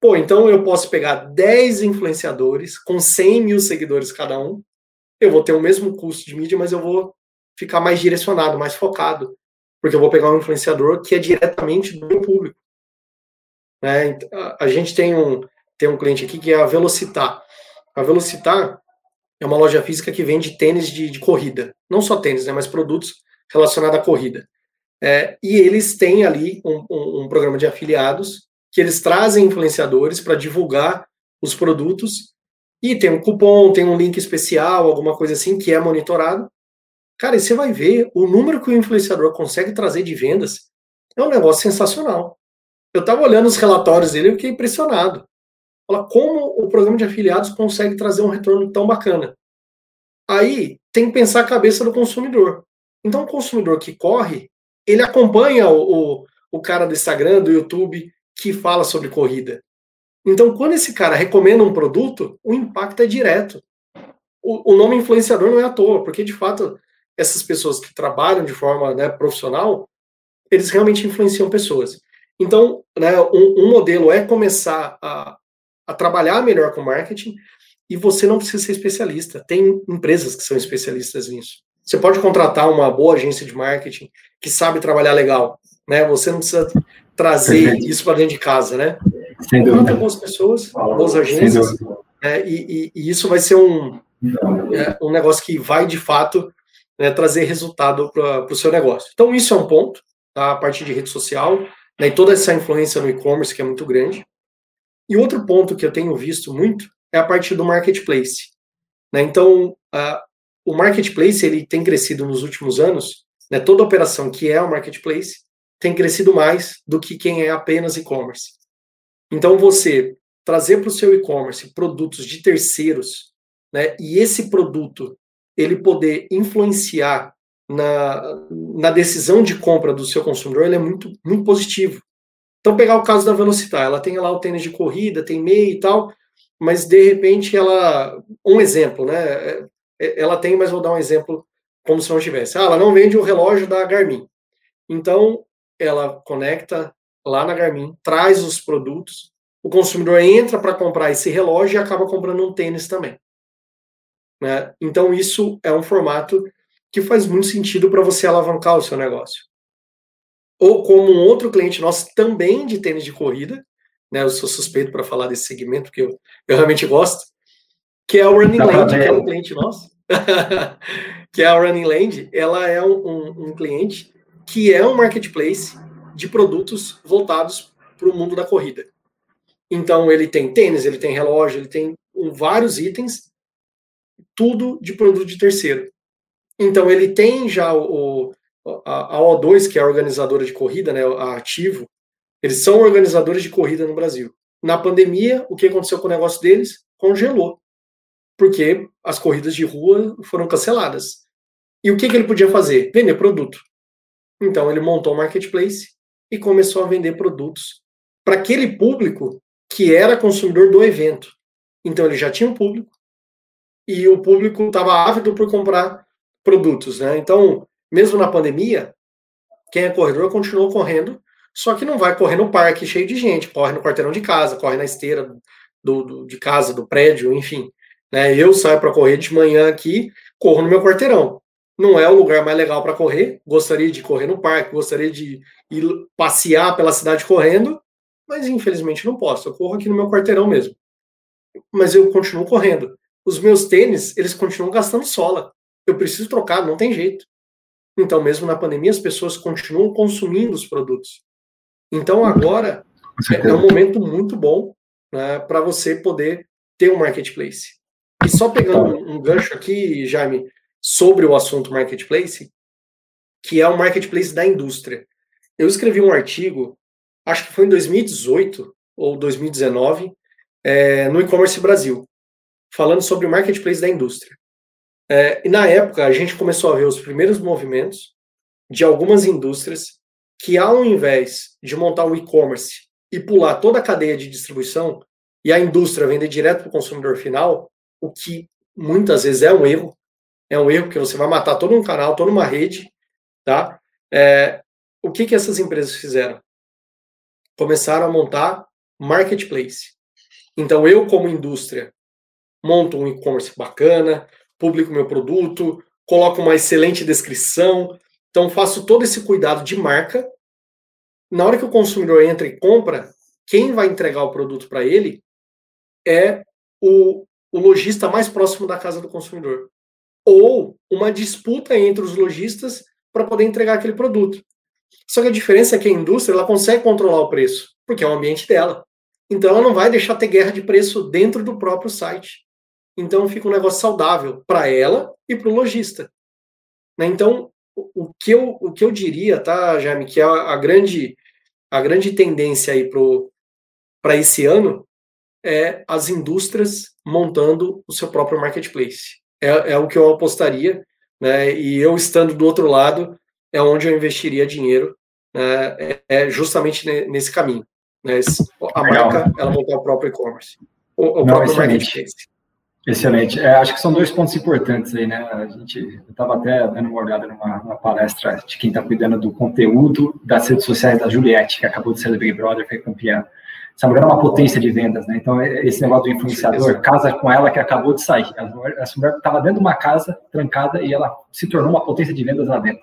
Pô, então eu posso pegar 10 influenciadores com 100 mil seguidores cada um, eu vou ter o mesmo custo de mídia, mas eu vou ficar mais direcionado, mais focado, porque eu vou pegar um influenciador que é diretamente do meu público. Né? A gente tem um, tem um cliente aqui que é a Velocitar. A Velocitar é uma loja física que vende tênis de, de corrida. Não só tênis, né, mas produtos relacionados à corrida. É, e eles têm ali um, um, um, programa de afiliados que eles trazem influenciadores para divulgar os produtos e tem um cupom, tem um link especial, alguma coisa assim que é monitorado. Cara, e você vai ver o número que o influenciador consegue trazer de vendas é um negócio sensacional. Eu estava olhando os relatórios dele e fiquei impressionado. Fala como o programa de afiliados consegue trazer um retorno tão bacana. Aí tem que pensar a cabeça do consumidor. Então, o consumidor que corre, ele acompanha o, o, o cara do Instagram, do YouTube, que fala sobre corrida. Então, quando esse cara recomenda um produto, o impacto é direto. O, o nome influenciador não é à toa, porque de fato essas pessoas que trabalham de forma né, profissional, eles realmente influenciam pessoas. Então, né, um, um, modelo é começar a, a trabalhar melhor com marketing e você não precisa ser especialista. Tem empresas que são especialistas nisso. Você pode contratar uma boa agência de marketing que sabe trabalhar legal, né? Você não precisa trazer isso para dentro de casa, né? Sem dúvida. boas pessoas, boas agências, né? e, e, e, isso vai ser um, é, um negócio que vai de fato né, trazer resultado para o seu negócio. Então isso é um ponto, tá? a partir de rede social, né, e toda essa influência no e-commerce que é muito grande. E outro ponto que eu tenho visto muito é a partir do marketplace. Né? Então, a, o marketplace ele tem crescido nos últimos anos, né? toda operação que é o marketplace tem crescido mais do que quem é apenas e-commerce. Então, você trazer para o seu e-commerce produtos de terceiros, né? e esse produto ele poder influenciar na, na decisão de compra do seu consumidor, ele é muito, muito positivo. Então, pegar o caso da Velocitar, ela tem lá o tênis de corrida, tem meia e tal, mas de repente ela. Um exemplo, né? É, ela tem, mas vou dar um exemplo como se não tivesse. Ah, ela não vende o relógio da Garmin. Então, ela conecta lá na Garmin, traz os produtos, o consumidor entra para comprar esse relógio e acaba comprando um tênis também. Né? Então, isso é um formato que faz muito sentido para você alavancar o seu negócio. Ou como um outro cliente nosso também de tênis de corrida, né? Eu sou suspeito para falar desse segmento, porque eu, eu realmente gosto, que é o Running Land, que é um cliente nosso. [laughs] que é a Running Land, ela é um, um, um cliente que é um marketplace de produtos voltados para o mundo da corrida. Então ele tem tênis, ele tem relógio, ele tem vários itens, tudo de produto de terceiro. Então ele tem já o, a, a O2, que é a organizadora de corrida, né, a Ativo, eles são organizadores de corrida no Brasil. Na pandemia, o que aconteceu com o negócio deles? Congelou. Porque as corridas de rua foram canceladas. E o que, que ele podia fazer? Vender produto. Então ele montou um marketplace e começou a vender produtos para aquele público que era consumidor do evento. Então ele já tinha um público e o público estava ávido por comprar produtos, né? Então, mesmo na pandemia, quem é corredor continuou correndo só que não vai correr no parque cheio de gente, corre no quarteirão de casa, corre na esteira do, do de casa, do prédio, enfim. Né? Eu saio para correr de manhã aqui, corro no meu quarteirão. Não é o lugar mais legal para correr. Gostaria de correr no parque, gostaria de ir passear pela cidade correndo, mas infelizmente não posso. Eu corro aqui no meu quarteirão mesmo. Mas eu continuo correndo. Os meus tênis, eles continuam gastando sola. Eu preciso trocar, não tem jeito. Então, mesmo na pandemia, as pessoas continuam consumindo os produtos. Então agora é um momento muito bom né, para você poder ter um marketplace. E só pegando um, gancho aqui, Jaime, sobre o assunto marketplace, que é o marketplace da indústria. Eu escrevi um artigo, acho que foi em 2018 ou 2019, é, no e-commerce Brasil, falando sobre o marketplace da indústria. É, e na época a gente começou a ver os primeiros movimentos de algumas indústrias que ao invés de montar o e-commerce e pular toda a cadeia de distribuição e a indústria vender direto para o consumidor final, o que muitas vezes é um erro, é um erro porque você vai matar todo um canal, toda uma rede, tá? É, o que que essas empresas fizeram? Começaram a montar marketplace. Então eu como indústria monto um e-commerce bacana, publico meu produto, coloco uma excelente descrição, então, faço todo esse cuidado de marca. Na hora que o consumidor entra e compra, quem vai entregar o produto para ele é o, o lojista mais próximo da casa do consumidor. Ou uma disputa entre os lojistas para poder entregar aquele produto. Só que a diferença é que a indústria ela consegue controlar o preço, porque é o ambiente dela. Então ela não vai deixar ter guerra de preço dentro do próprio site. Então fica um negócio saudável para ela e para o lojista. Né? Então o que eu, o que eu diria, tá, Jaime, que é a, grande, a grande tendência aí para esse ano é as indústrias montando o seu próprio marketplace. É, é o que eu apostaria, né? E eu estando do outro lado é onde eu investiria dinheiro, né? é, é justamente nesse caminho. Né? A marca ela montar o próprio e-commerce, o, o Não, próprio excelente. marketplace. Excelente. É, acho que são dois pontos importantes aí, né? A gente, estava até dando uma olhada numa, numa palestra de quem está cuidando do conteúdo das redes sociais da Juliette, que acabou de ser do Big Brother, foi campeã essa mulher é uma potência de vendas, né? Então, é, esse negócio do influenciador casa com ela que acabou de sair. Essa mulher estava dentro de uma casa trancada e ela se tornou uma potência de vendas lá dentro,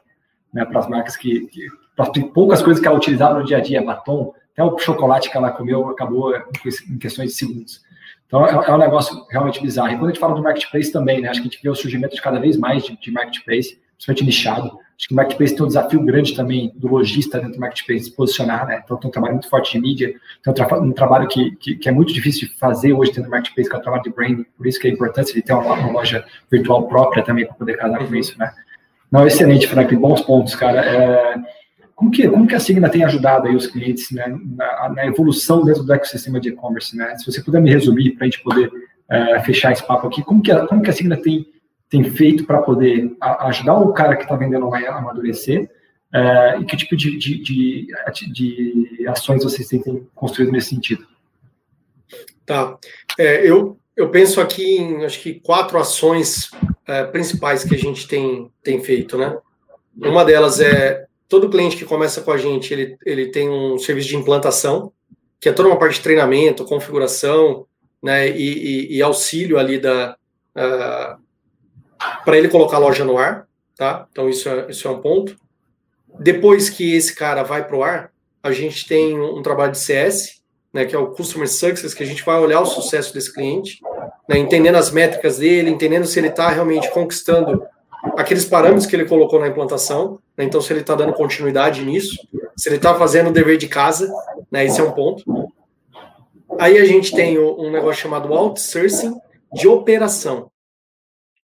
né? Para as marcas que, que para poucas coisas que ela utilizava no dia a dia, batom, até o chocolate que ela comeu acabou em questões de segundos. Então, é, é um negócio realmente bizarro. E quando a gente fala do marketplace também, né? Acho que a gente vê o surgimento de cada vez mais de, de marketplace, principalmente nichado. Acho que o marketplace tem um desafio grande também do lojista dentro do marketplace se posicionar, né? Então tem um trabalho muito forte de mídia, tem um, tra trabalho que, que, que, é muito difícil de fazer hoje dentro do marketplace, que é o trabalho de branding, por isso que é importante ele ter uma, uma loja virtual própria também para poder casar com isso, né? Não, excelente, Franklin, bons pontos, cara. É, como, que, como que a Signa tem ajudado aí os clientes né, na, na evolução dentro do ecossistema de e-commerce, né? Se você puder me resumir para a gente poder é, fechar esse papo aqui, como que, a, como que a Signa tem tem feito para poder ajudar o cara que está vendendo a amadurecer? É, e que tipo de, de, de, de, ações vocês têm construído nesse sentido? Tá. É, eu, eu penso aqui em acho que quatro ações é, principais que a gente tem, tem feito, né? Uma delas é todo cliente que começa com a gente, ele, ele tem um serviço de implantação, que é toda uma parte de treinamento, configuração, né, e, e, e auxílio ali da, uh, para ele colocar a loja no ar, tá? Então isso é, isso é um ponto. Depois que esse cara vai para o ar, a gente tem um, trabalho de CS, né, que é o Customer Success, que a gente vai olhar o sucesso desse cliente, né, entendendo as métricas dele, entendendo se ele está realmente conquistando aqueles parâmetros que ele colocou na implantação, né, então se ele está dando continuidade nisso, se ele está fazendo o dever de casa, né, esse é um ponto. Aí a gente tem um negócio chamado outsourcing de operação.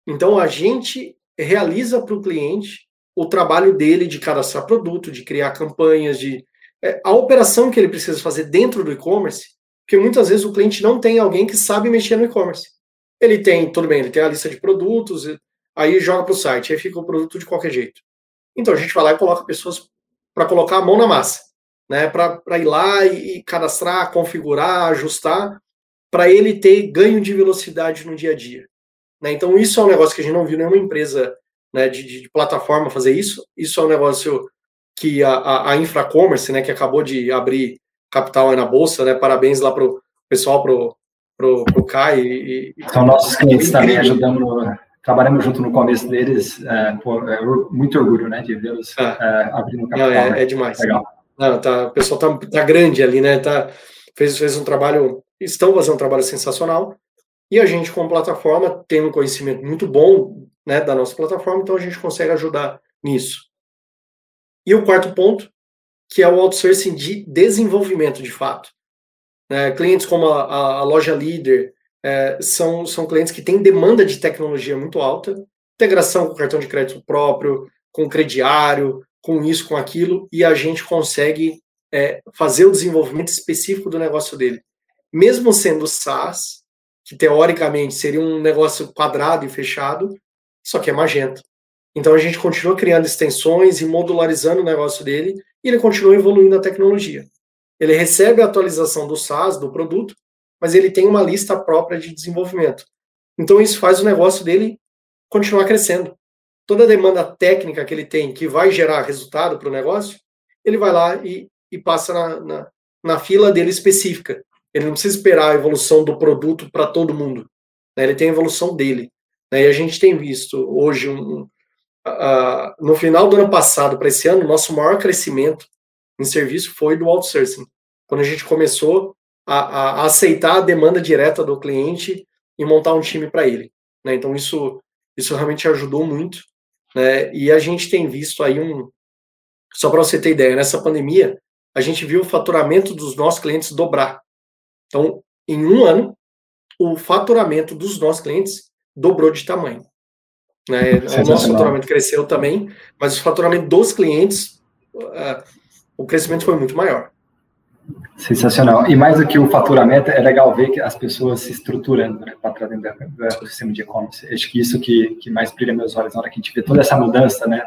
Então, a gente realiza para o cliente o trabalho dele de cadastrar produto, de criar campanhas, de é, a operação que ele precisa fazer dentro do e-commerce, porque muitas vezes o cliente não tem alguém que sabe mexer no e-commerce. Ele tem, tudo bem, ele tem a lista de produtos, aí joga para o site, aí fica o produto de qualquer jeito. Então a gente vai lá e coloca pessoas para colocar a mão na massa, né? Para ir lá e, e cadastrar, configurar, ajustar, para ele ter ganho de velocidade no dia a dia. Né? Então, isso é um negócio que a gente não viu nenhuma empresa né, de, de, plataforma fazer isso. Isso é um negócio que a, a, a Infracommerce, né, que acabou de abrir capital na bolsa, né? Parabéns lá pro pessoal, pro, pro, pro Kai. E, São nossos clientes também ajudando, no, trabalhamos junto no começo deles. É, pô, é, muito orgulho, né, de vê-los é. é, abrindo capital. Não, é, é, demais. Legal. Não, tá, o pessoal tá, tá grande ali, né? Tá, fez, fez um trabalho, estão fazendo um trabalho sensacional. E a gente, como plataforma, tem um conhecimento muito bom né, da nossa plataforma, então a gente consegue ajudar nisso. E o quarto ponto, que é o outsourcing de desenvolvimento, de fato. É, clientes como a, a, a loja líder é, são, são clientes que têm demanda de tecnologia muito alta, integração com cartão de crédito próprio, com crediário, com isso, com aquilo, e a gente consegue é, fazer o desenvolvimento específico do negócio dele. Mesmo sendo SaaS, que teoricamente seria um negócio quadrado e fechado, só que é magento. Então a gente continua criando extensões e modularizando o negócio dele e ele continua evoluindo a tecnologia. Ele recebe a atualização do SaaS, do produto, mas ele tem uma lista própria de desenvolvimento. Então isso faz o negócio dele continuar crescendo. Toda a demanda técnica que ele tem, que vai gerar resultado para o negócio, ele vai lá e, e passa na, na, na fila dele específica. Ele não precisa esperar a evolução do produto para todo mundo. Né? Ele tem a evolução dele. Né? E a gente tem visto hoje, um, uh, no final do ano passado para esse ano, nosso maior crescimento em serviço foi do outsourcing. Quando a gente começou a, a aceitar a demanda direta do cliente e montar um time para ele. Né? Então, isso, isso realmente ajudou muito. Né? E a gente tem visto aí um. Só para você ter ideia, nessa pandemia, a gente viu o faturamento dos nossos clientes dobrar. Então, em um ano, o faturamento dos nossos clientes dobrou de tamanho. Né? O nosso faturamento cresceu também, mas o faturamento dos clientes, uh, o crescimento foi muito maior. Sensacional. E mais do que o faturamento, é legal ver que as pessoas se estruturando né, para dentro do ecossistema de e-commerce. Acho que isso que, que mais brilha meus olhos na hora que a gente vê toda essa mudança, né?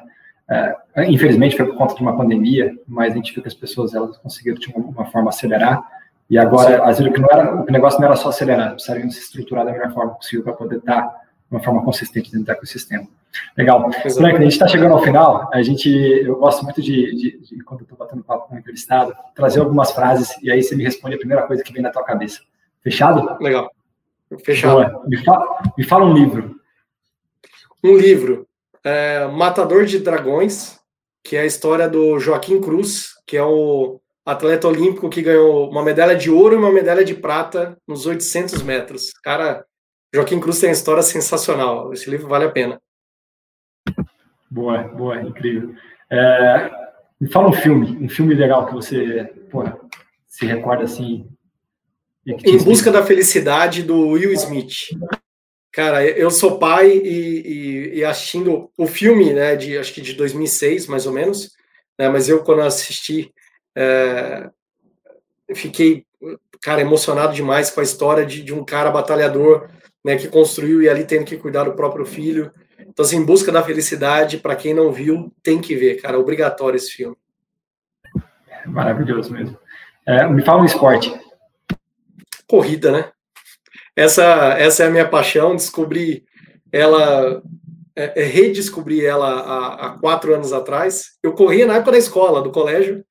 É, infelizmente foi por conta de uma pandemia, mas a gente viu que as pessoas elas conseguiram de uma, uma forma acelerar. E agora, às vezes, o, que não era, o negócio não era só acelerar, precisariam se estruturar da melhor forma possível para poder estar de uma forma consistente dentro do ecossistema. Legal. Frank, a gente está chegando ao final. A gente, eu gosto muito de, de, de quando eu estou batendo papo com o entrevistado, trazer algumas frases e aí você me responde a primeira coisa que vem na tua cabeça. Fechado? Legal. Fechado. Me fala, me fala um livro. Um livro. É, Matador de Dragões, que é a história do Joaquim Cruz, que é o atleta olímpico que ganhou uma medalha de ouro e uma medalha de prata nos 800 metros. Cara, Joaquim Cruz tem uma história sensacional. Esse livro vale a pena. Boa, boa, incrível. É, me fala um filme, um filme legal que você porra, se recorda assim. Em Busca da Felicidade, do Will Smith. Cara, eu sou pai e, e, e, assistindo o filme, né, de acho que de 2006, mais ou menos, né, mas eu quando assisti, é, fiquei, cara, emocionado demais com a história de, de um cara batalhador, né, que construiu e ali tendo que cuidar do próprio filho, então, assim, Em Busca da Felicidade, para quem não viu, tem que ver, cara. Obrigatório esse filme. Maravilhoso mesmo. É, me fala um esporte. Corrida, né? Essa, essa é a minha paixão. Descobri ela, é, é, redescobri ela há, há, quatro anos atrás. Eu corria na época da escola, do colégio,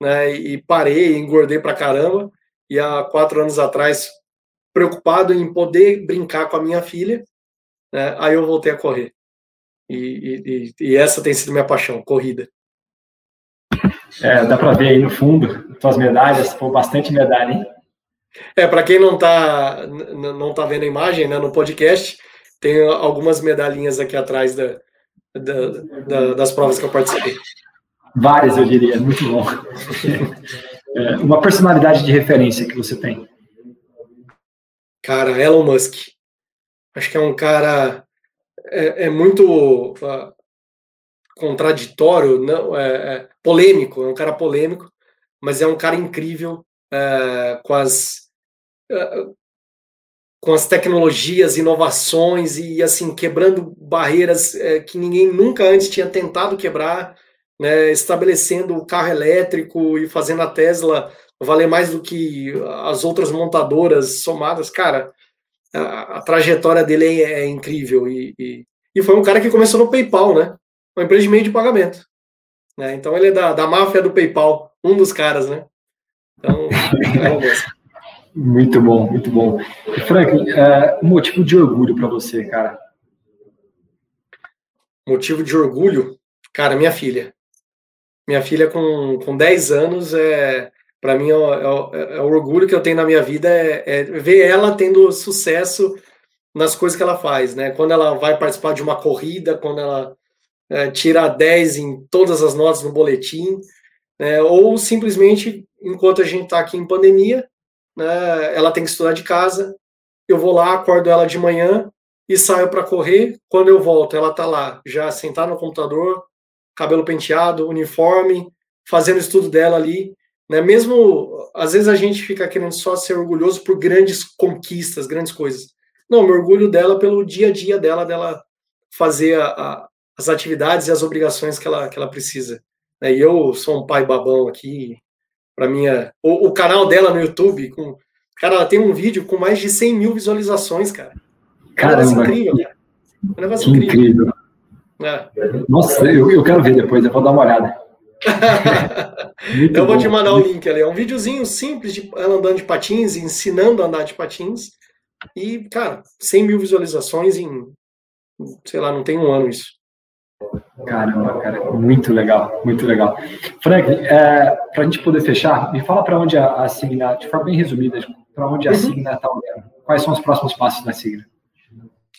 né? E parei, engordei pra caramba. E há quatro anos atrás, preocupado em poder brincar com a minha filha, né? aí eu voltei a correr. E, e, e, essa tem sido minha paixão, corrida. É, dá para ver aí no fundo, suas medalhas, foi bastante medalha, hein? É, para quem não está não tá vendo a imagem, né, no podcast, tem algumas medalhinhas aqui atrás da, da, da, das provas que eu participei. Várias, eu diria, muito bom. [laughs] É, uma personalidade de referência que você tem? Cara, Elon Musk. Acho que é um cara é, é muito uh, contraditório, não, é, é, polêmico, é um cara polêmico, mas é um cara incrível é, com as é, com as tecnologias, inovações e assim quebrando barreiras é, que ninguém nunca antes tinha tentado quebrar, né, estabelecendo o carro elétrico e fazendo a Tesla valer mais do que as outras montadoras somadas, cara a, a trajetória dele é, é incrível e, e, e, foi um cara que começou no PayPal, né? Uma empresa de meio de pagamento. Né? Então ele é da, da máfia do PayPal, um dos caras, né? Então, é Muito bom, muito bom. Frank, é, motivo de orgulho para você, cara? Motivo de orgulho? Cara, minha filha. Minha filha com, com 10 anos é, para mim, é, é, é, o orgulho que eu tenho na minha vida é, é, ver ela tendo sucesso nas coisas que ela faz, né? Quando ela vai participar de uma corrida, quando ela é, tira 10 em todas as notas no boletim, né? ou simplesmente, enquanto a gente está aqui em pandemia, né, ela tem que estudar de casa, eu vou lá, acordo ela de manhã e saio para correr. Quando eu volto, ela está lá, já sentada no computador, cabelo penteado, uniforme, fazendo o estudo dela ali. Né? Mesmo, às vezes a gente fica querendo só ser orgulhoso por grandes conquistas, grandes coisas. Não, me orgulho dela pelo dia a dia dela, dela fazer a, a, as atividades e as obrigações que ela, que ela precisa. Né? E eu sou um pai babão aqui, para minha... O, o, canal dela no YouTube, com, cara, ela tem um vídeo com mais de 100 mil visualizações, cara. Caramba, é um incrível, cara. É um negócio incrível. incrível. É. Nossa, eu, eu quero ver depois, eu vou dar uma olhada. [laughs] eu vou te mandar o link ali. É um videozinho simples de ela andando de patins, ensinando a andar de patins. E, cara, 100 mil visualizações em, sei lá, não tem um ano isso. Caramba, cara, muito legal, muito legal. Frank, é, para a gente poder fechar, me fala para onde a, a Signa, de forma bem resumida, para onde a uhum. Signa está olhando. Quais são os próximos passos da Signa?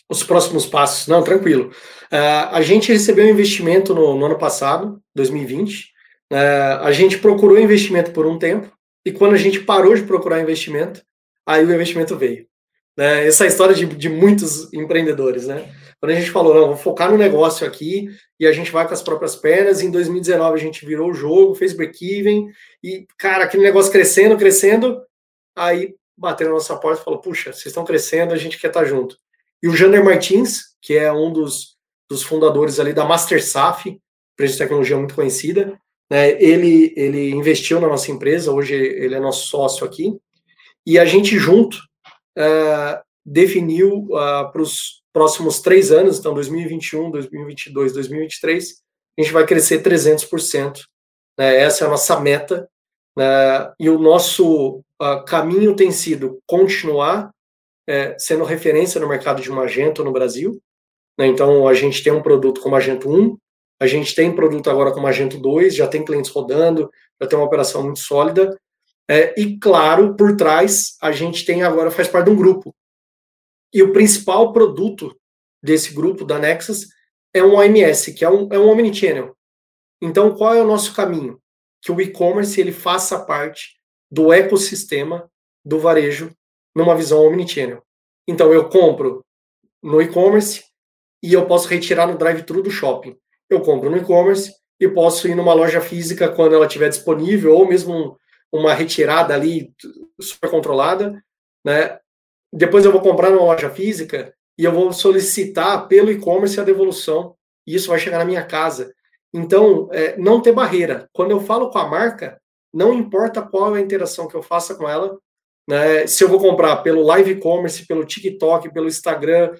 Os próximos passos, não, tranquilo. Uh, a gente recebeu um investimento no, no ano passado, 2020. Uh, a gente procurou investimento por um tempo, e quando a gente parou de procurar investimento, aí o investimento veio. Uh, essa é a história de, de muitos empreendedores, né? Quando a gente falou, não, vou focar no negócio aqui e a gente vai com as próprias pernas. Em 2019 a gente virou o jogo, fez break-even e, cara, aquele negócio crescendo, crescendo. Aí bateram na nossa porta e falou: puxa, vocês estão crescendo, a gente quer estar junto. E o Jander Martins, que é um dos, dos fundadores ali da MasterSaf, empresa de tecnologia muito conhecida, né, ele, ele investiu na nossa empresa, hoje ele é nosso sócio aqui, e a gente junto uh, definiu uh, para os próximos três anos, então 2021, 2022, 2023, a gente vai crescer 300%. Né, essa é a nossa meta, né, e o nosso uh, caminho tem sido continuar é, sendo referência no mercado de Magento no Brasil. Né? Então, a gente tem um produto como Magento 1, a gente tem produto agora com Magento 2, já tem clientes rodando, já tem uma operação muito sólida. É, e, claro, por trás, a gente tem agora, faz parte de um grupo. E o principal produto desse grupo, da Nexus, é um OMS, que é um, é um Omnichannel. Então, qual é o nosso caminho? Que o e-commerce ele faça parte do ecossistema do varejo numa visão omnichannel. Então, eu compro no e-commerce e eu posso retirar no drive-thru do shopping. Eu compro no e-commerce e posso ir numa loja física quando ela estiver disponível, ou mesmo uma retirada ali super controlada, né? Depois eu vou comprar numa loja física e eu vou solicitar pelo e-commerce a devolução e isso vai chegar na minha casa. Então, é, não ter barreira. Quando eu falo com a marca, não importa qual é a interação que eu faça com ela, né? Se eu vou comprar pelo live e-commerce, pelo TikTok, pelo Instagram,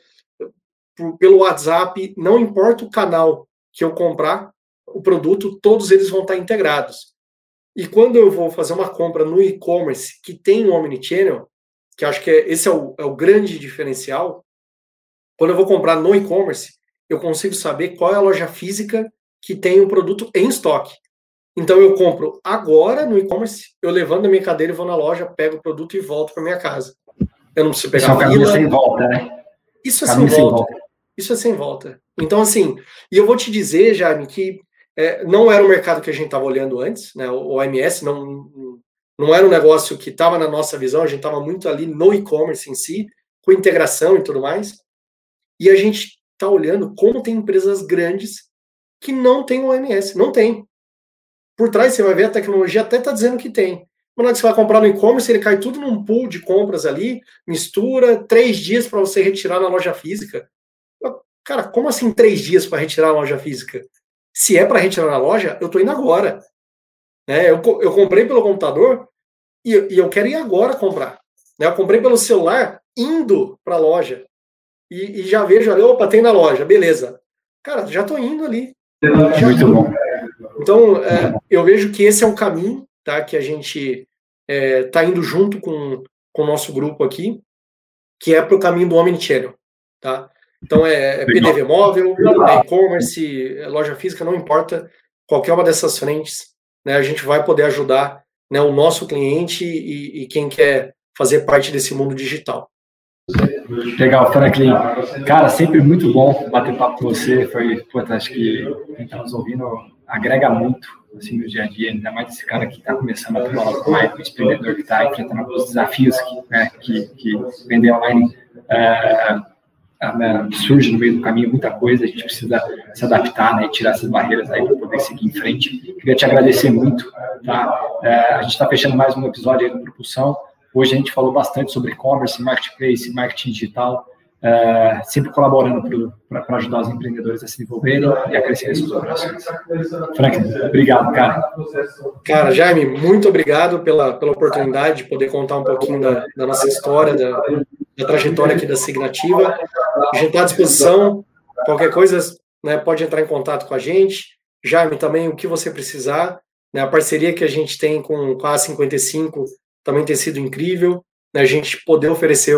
pelo WhatsApp, não importa o canal que eu comprar o produto, todos eles vão estar integrados. E quando eu vou fazer uma compra no e-commerce que tem um omnichannel, que acho que é, esse é o, é o grande diferencial, quando eu vou comprar no e-commerce, eu consigo saber qual é a loja física que tem o produto em estoque. Então eu compro agora no e-commerce, eu levanto a minha cadeira e vou na loja, pego o produto e volto para minha casa. Eu não preciso pegar Isso é um sem volta, né? Isso é sem volta. sem volta. Isso é sem volta. Então, assim, e eu vou te dizer, Jaime, que é, não era o mercado que a gente estava olhando antes, né? O OMS não, não era um negócio que estava na nossa visão, a gente estava muito ali no e-commerce em si, com integração e tudo mais. E a gente está olhando como tem empresas grandes que não têm o OMS, não tem por trás você vai ver a tecnologia até está dizendo que tem. Quando você vai comprar no e-commerce, ele cai tudo num pool de compras ali, mistura, três dias para você retirar na loja física. Cara, como assim três dias para retirar na loja física? Se é para retirar na loja, eu estou indo agora. Né? Eu, eu comprei pelo computador e, e eu quero ir agora comprar. Né? Eu comprei pelo celular indo para a loja. E, e, já vejo ali, opa, tem na loja, beleza. Cara, já estou indo ali. Muito bom. Então, é, eu vejo que esse é um caminho tá, que a gente está é, tá indo junto com, com o nosso grupo aqui, que é para o caminho do Omnichannel. Tá? Então, é, é PDV móvel, é e-commerce, é loja física, não importa, qualquer uma dessas frentes, né, a gente vai poder ajudar né, o nosso cliente e, e quem quer fazer parte desse mundo digital. Legal, Franklin. Cara, sempre muito bom bater papo com você. Foi, pô, acho que quem está nos ouvindo agrega muito assim, no dia a dia, ainda mais esse cara que está começando a trabalhar online, o empreendedor que está enfrentando os desafios que, né, que, que vender online é, é, surge no meio do caminho muita coisa, a gente precisa se adaptar né, e tirar essas barreiras aí para poder seguir em frente. Queria te agradecer muito. Tá? É, a gente está fechando mais um episódio aí do Propulsão. Hoje a gente falou bastante sobre e-commerce, marketplace, marketing digital é, sempre colaborando para ajudar os empreendedores a se desenvolverem e a crescerem suas operações. Frank, obrigado, cara. Cara, Jaime, muito obrigado pela, pela oportunidade de poder contar um pouquinho da, da nossa história, da, da, trajetória aqui da Signativa. A gente está à disposição, qualquer coisa né, pode entrar em contato com a gente. Jaime, também o que você precisar. Né, a parceria que a gente tem com, com a A55 também tem sido incrível. Né, a gente poder oferecer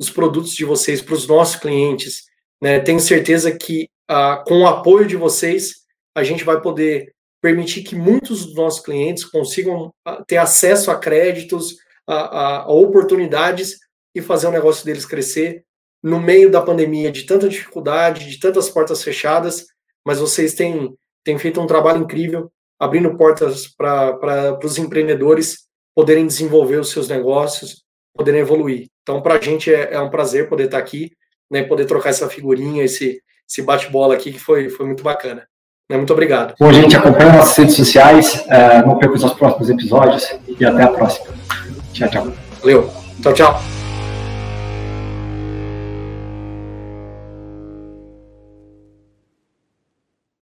os produtos de vocês para os nossos clientes. Né? Tenho certeza que ah, com o apoio de vocês, a gente vai poder permitir que muitos dos nossos clientes consigam ah, ter acesso a créditos, a, a, a oportunidades e fazer o negócio deles crescer no meio da pandemia, de tanta dificuldade, de tantas portas fechadas, mas vocês têm, têm feito um trabalho incrível, abrindo portas para os empreendedores poderem desenvolver os seus negócios, poderem evoluir. Então, para a gente é, é, um prazer poder estar aqui né, poder trocar essa figurinha, esse, esse bate-bola aqui, que foi, foi muito bacana. Né, muito obrigado. Bom, gente, acompanha nossas redes sociais, uh, não perca os próximos episódios e até a próxima. Tchau, tchau. Valeu. Tchau, tchau.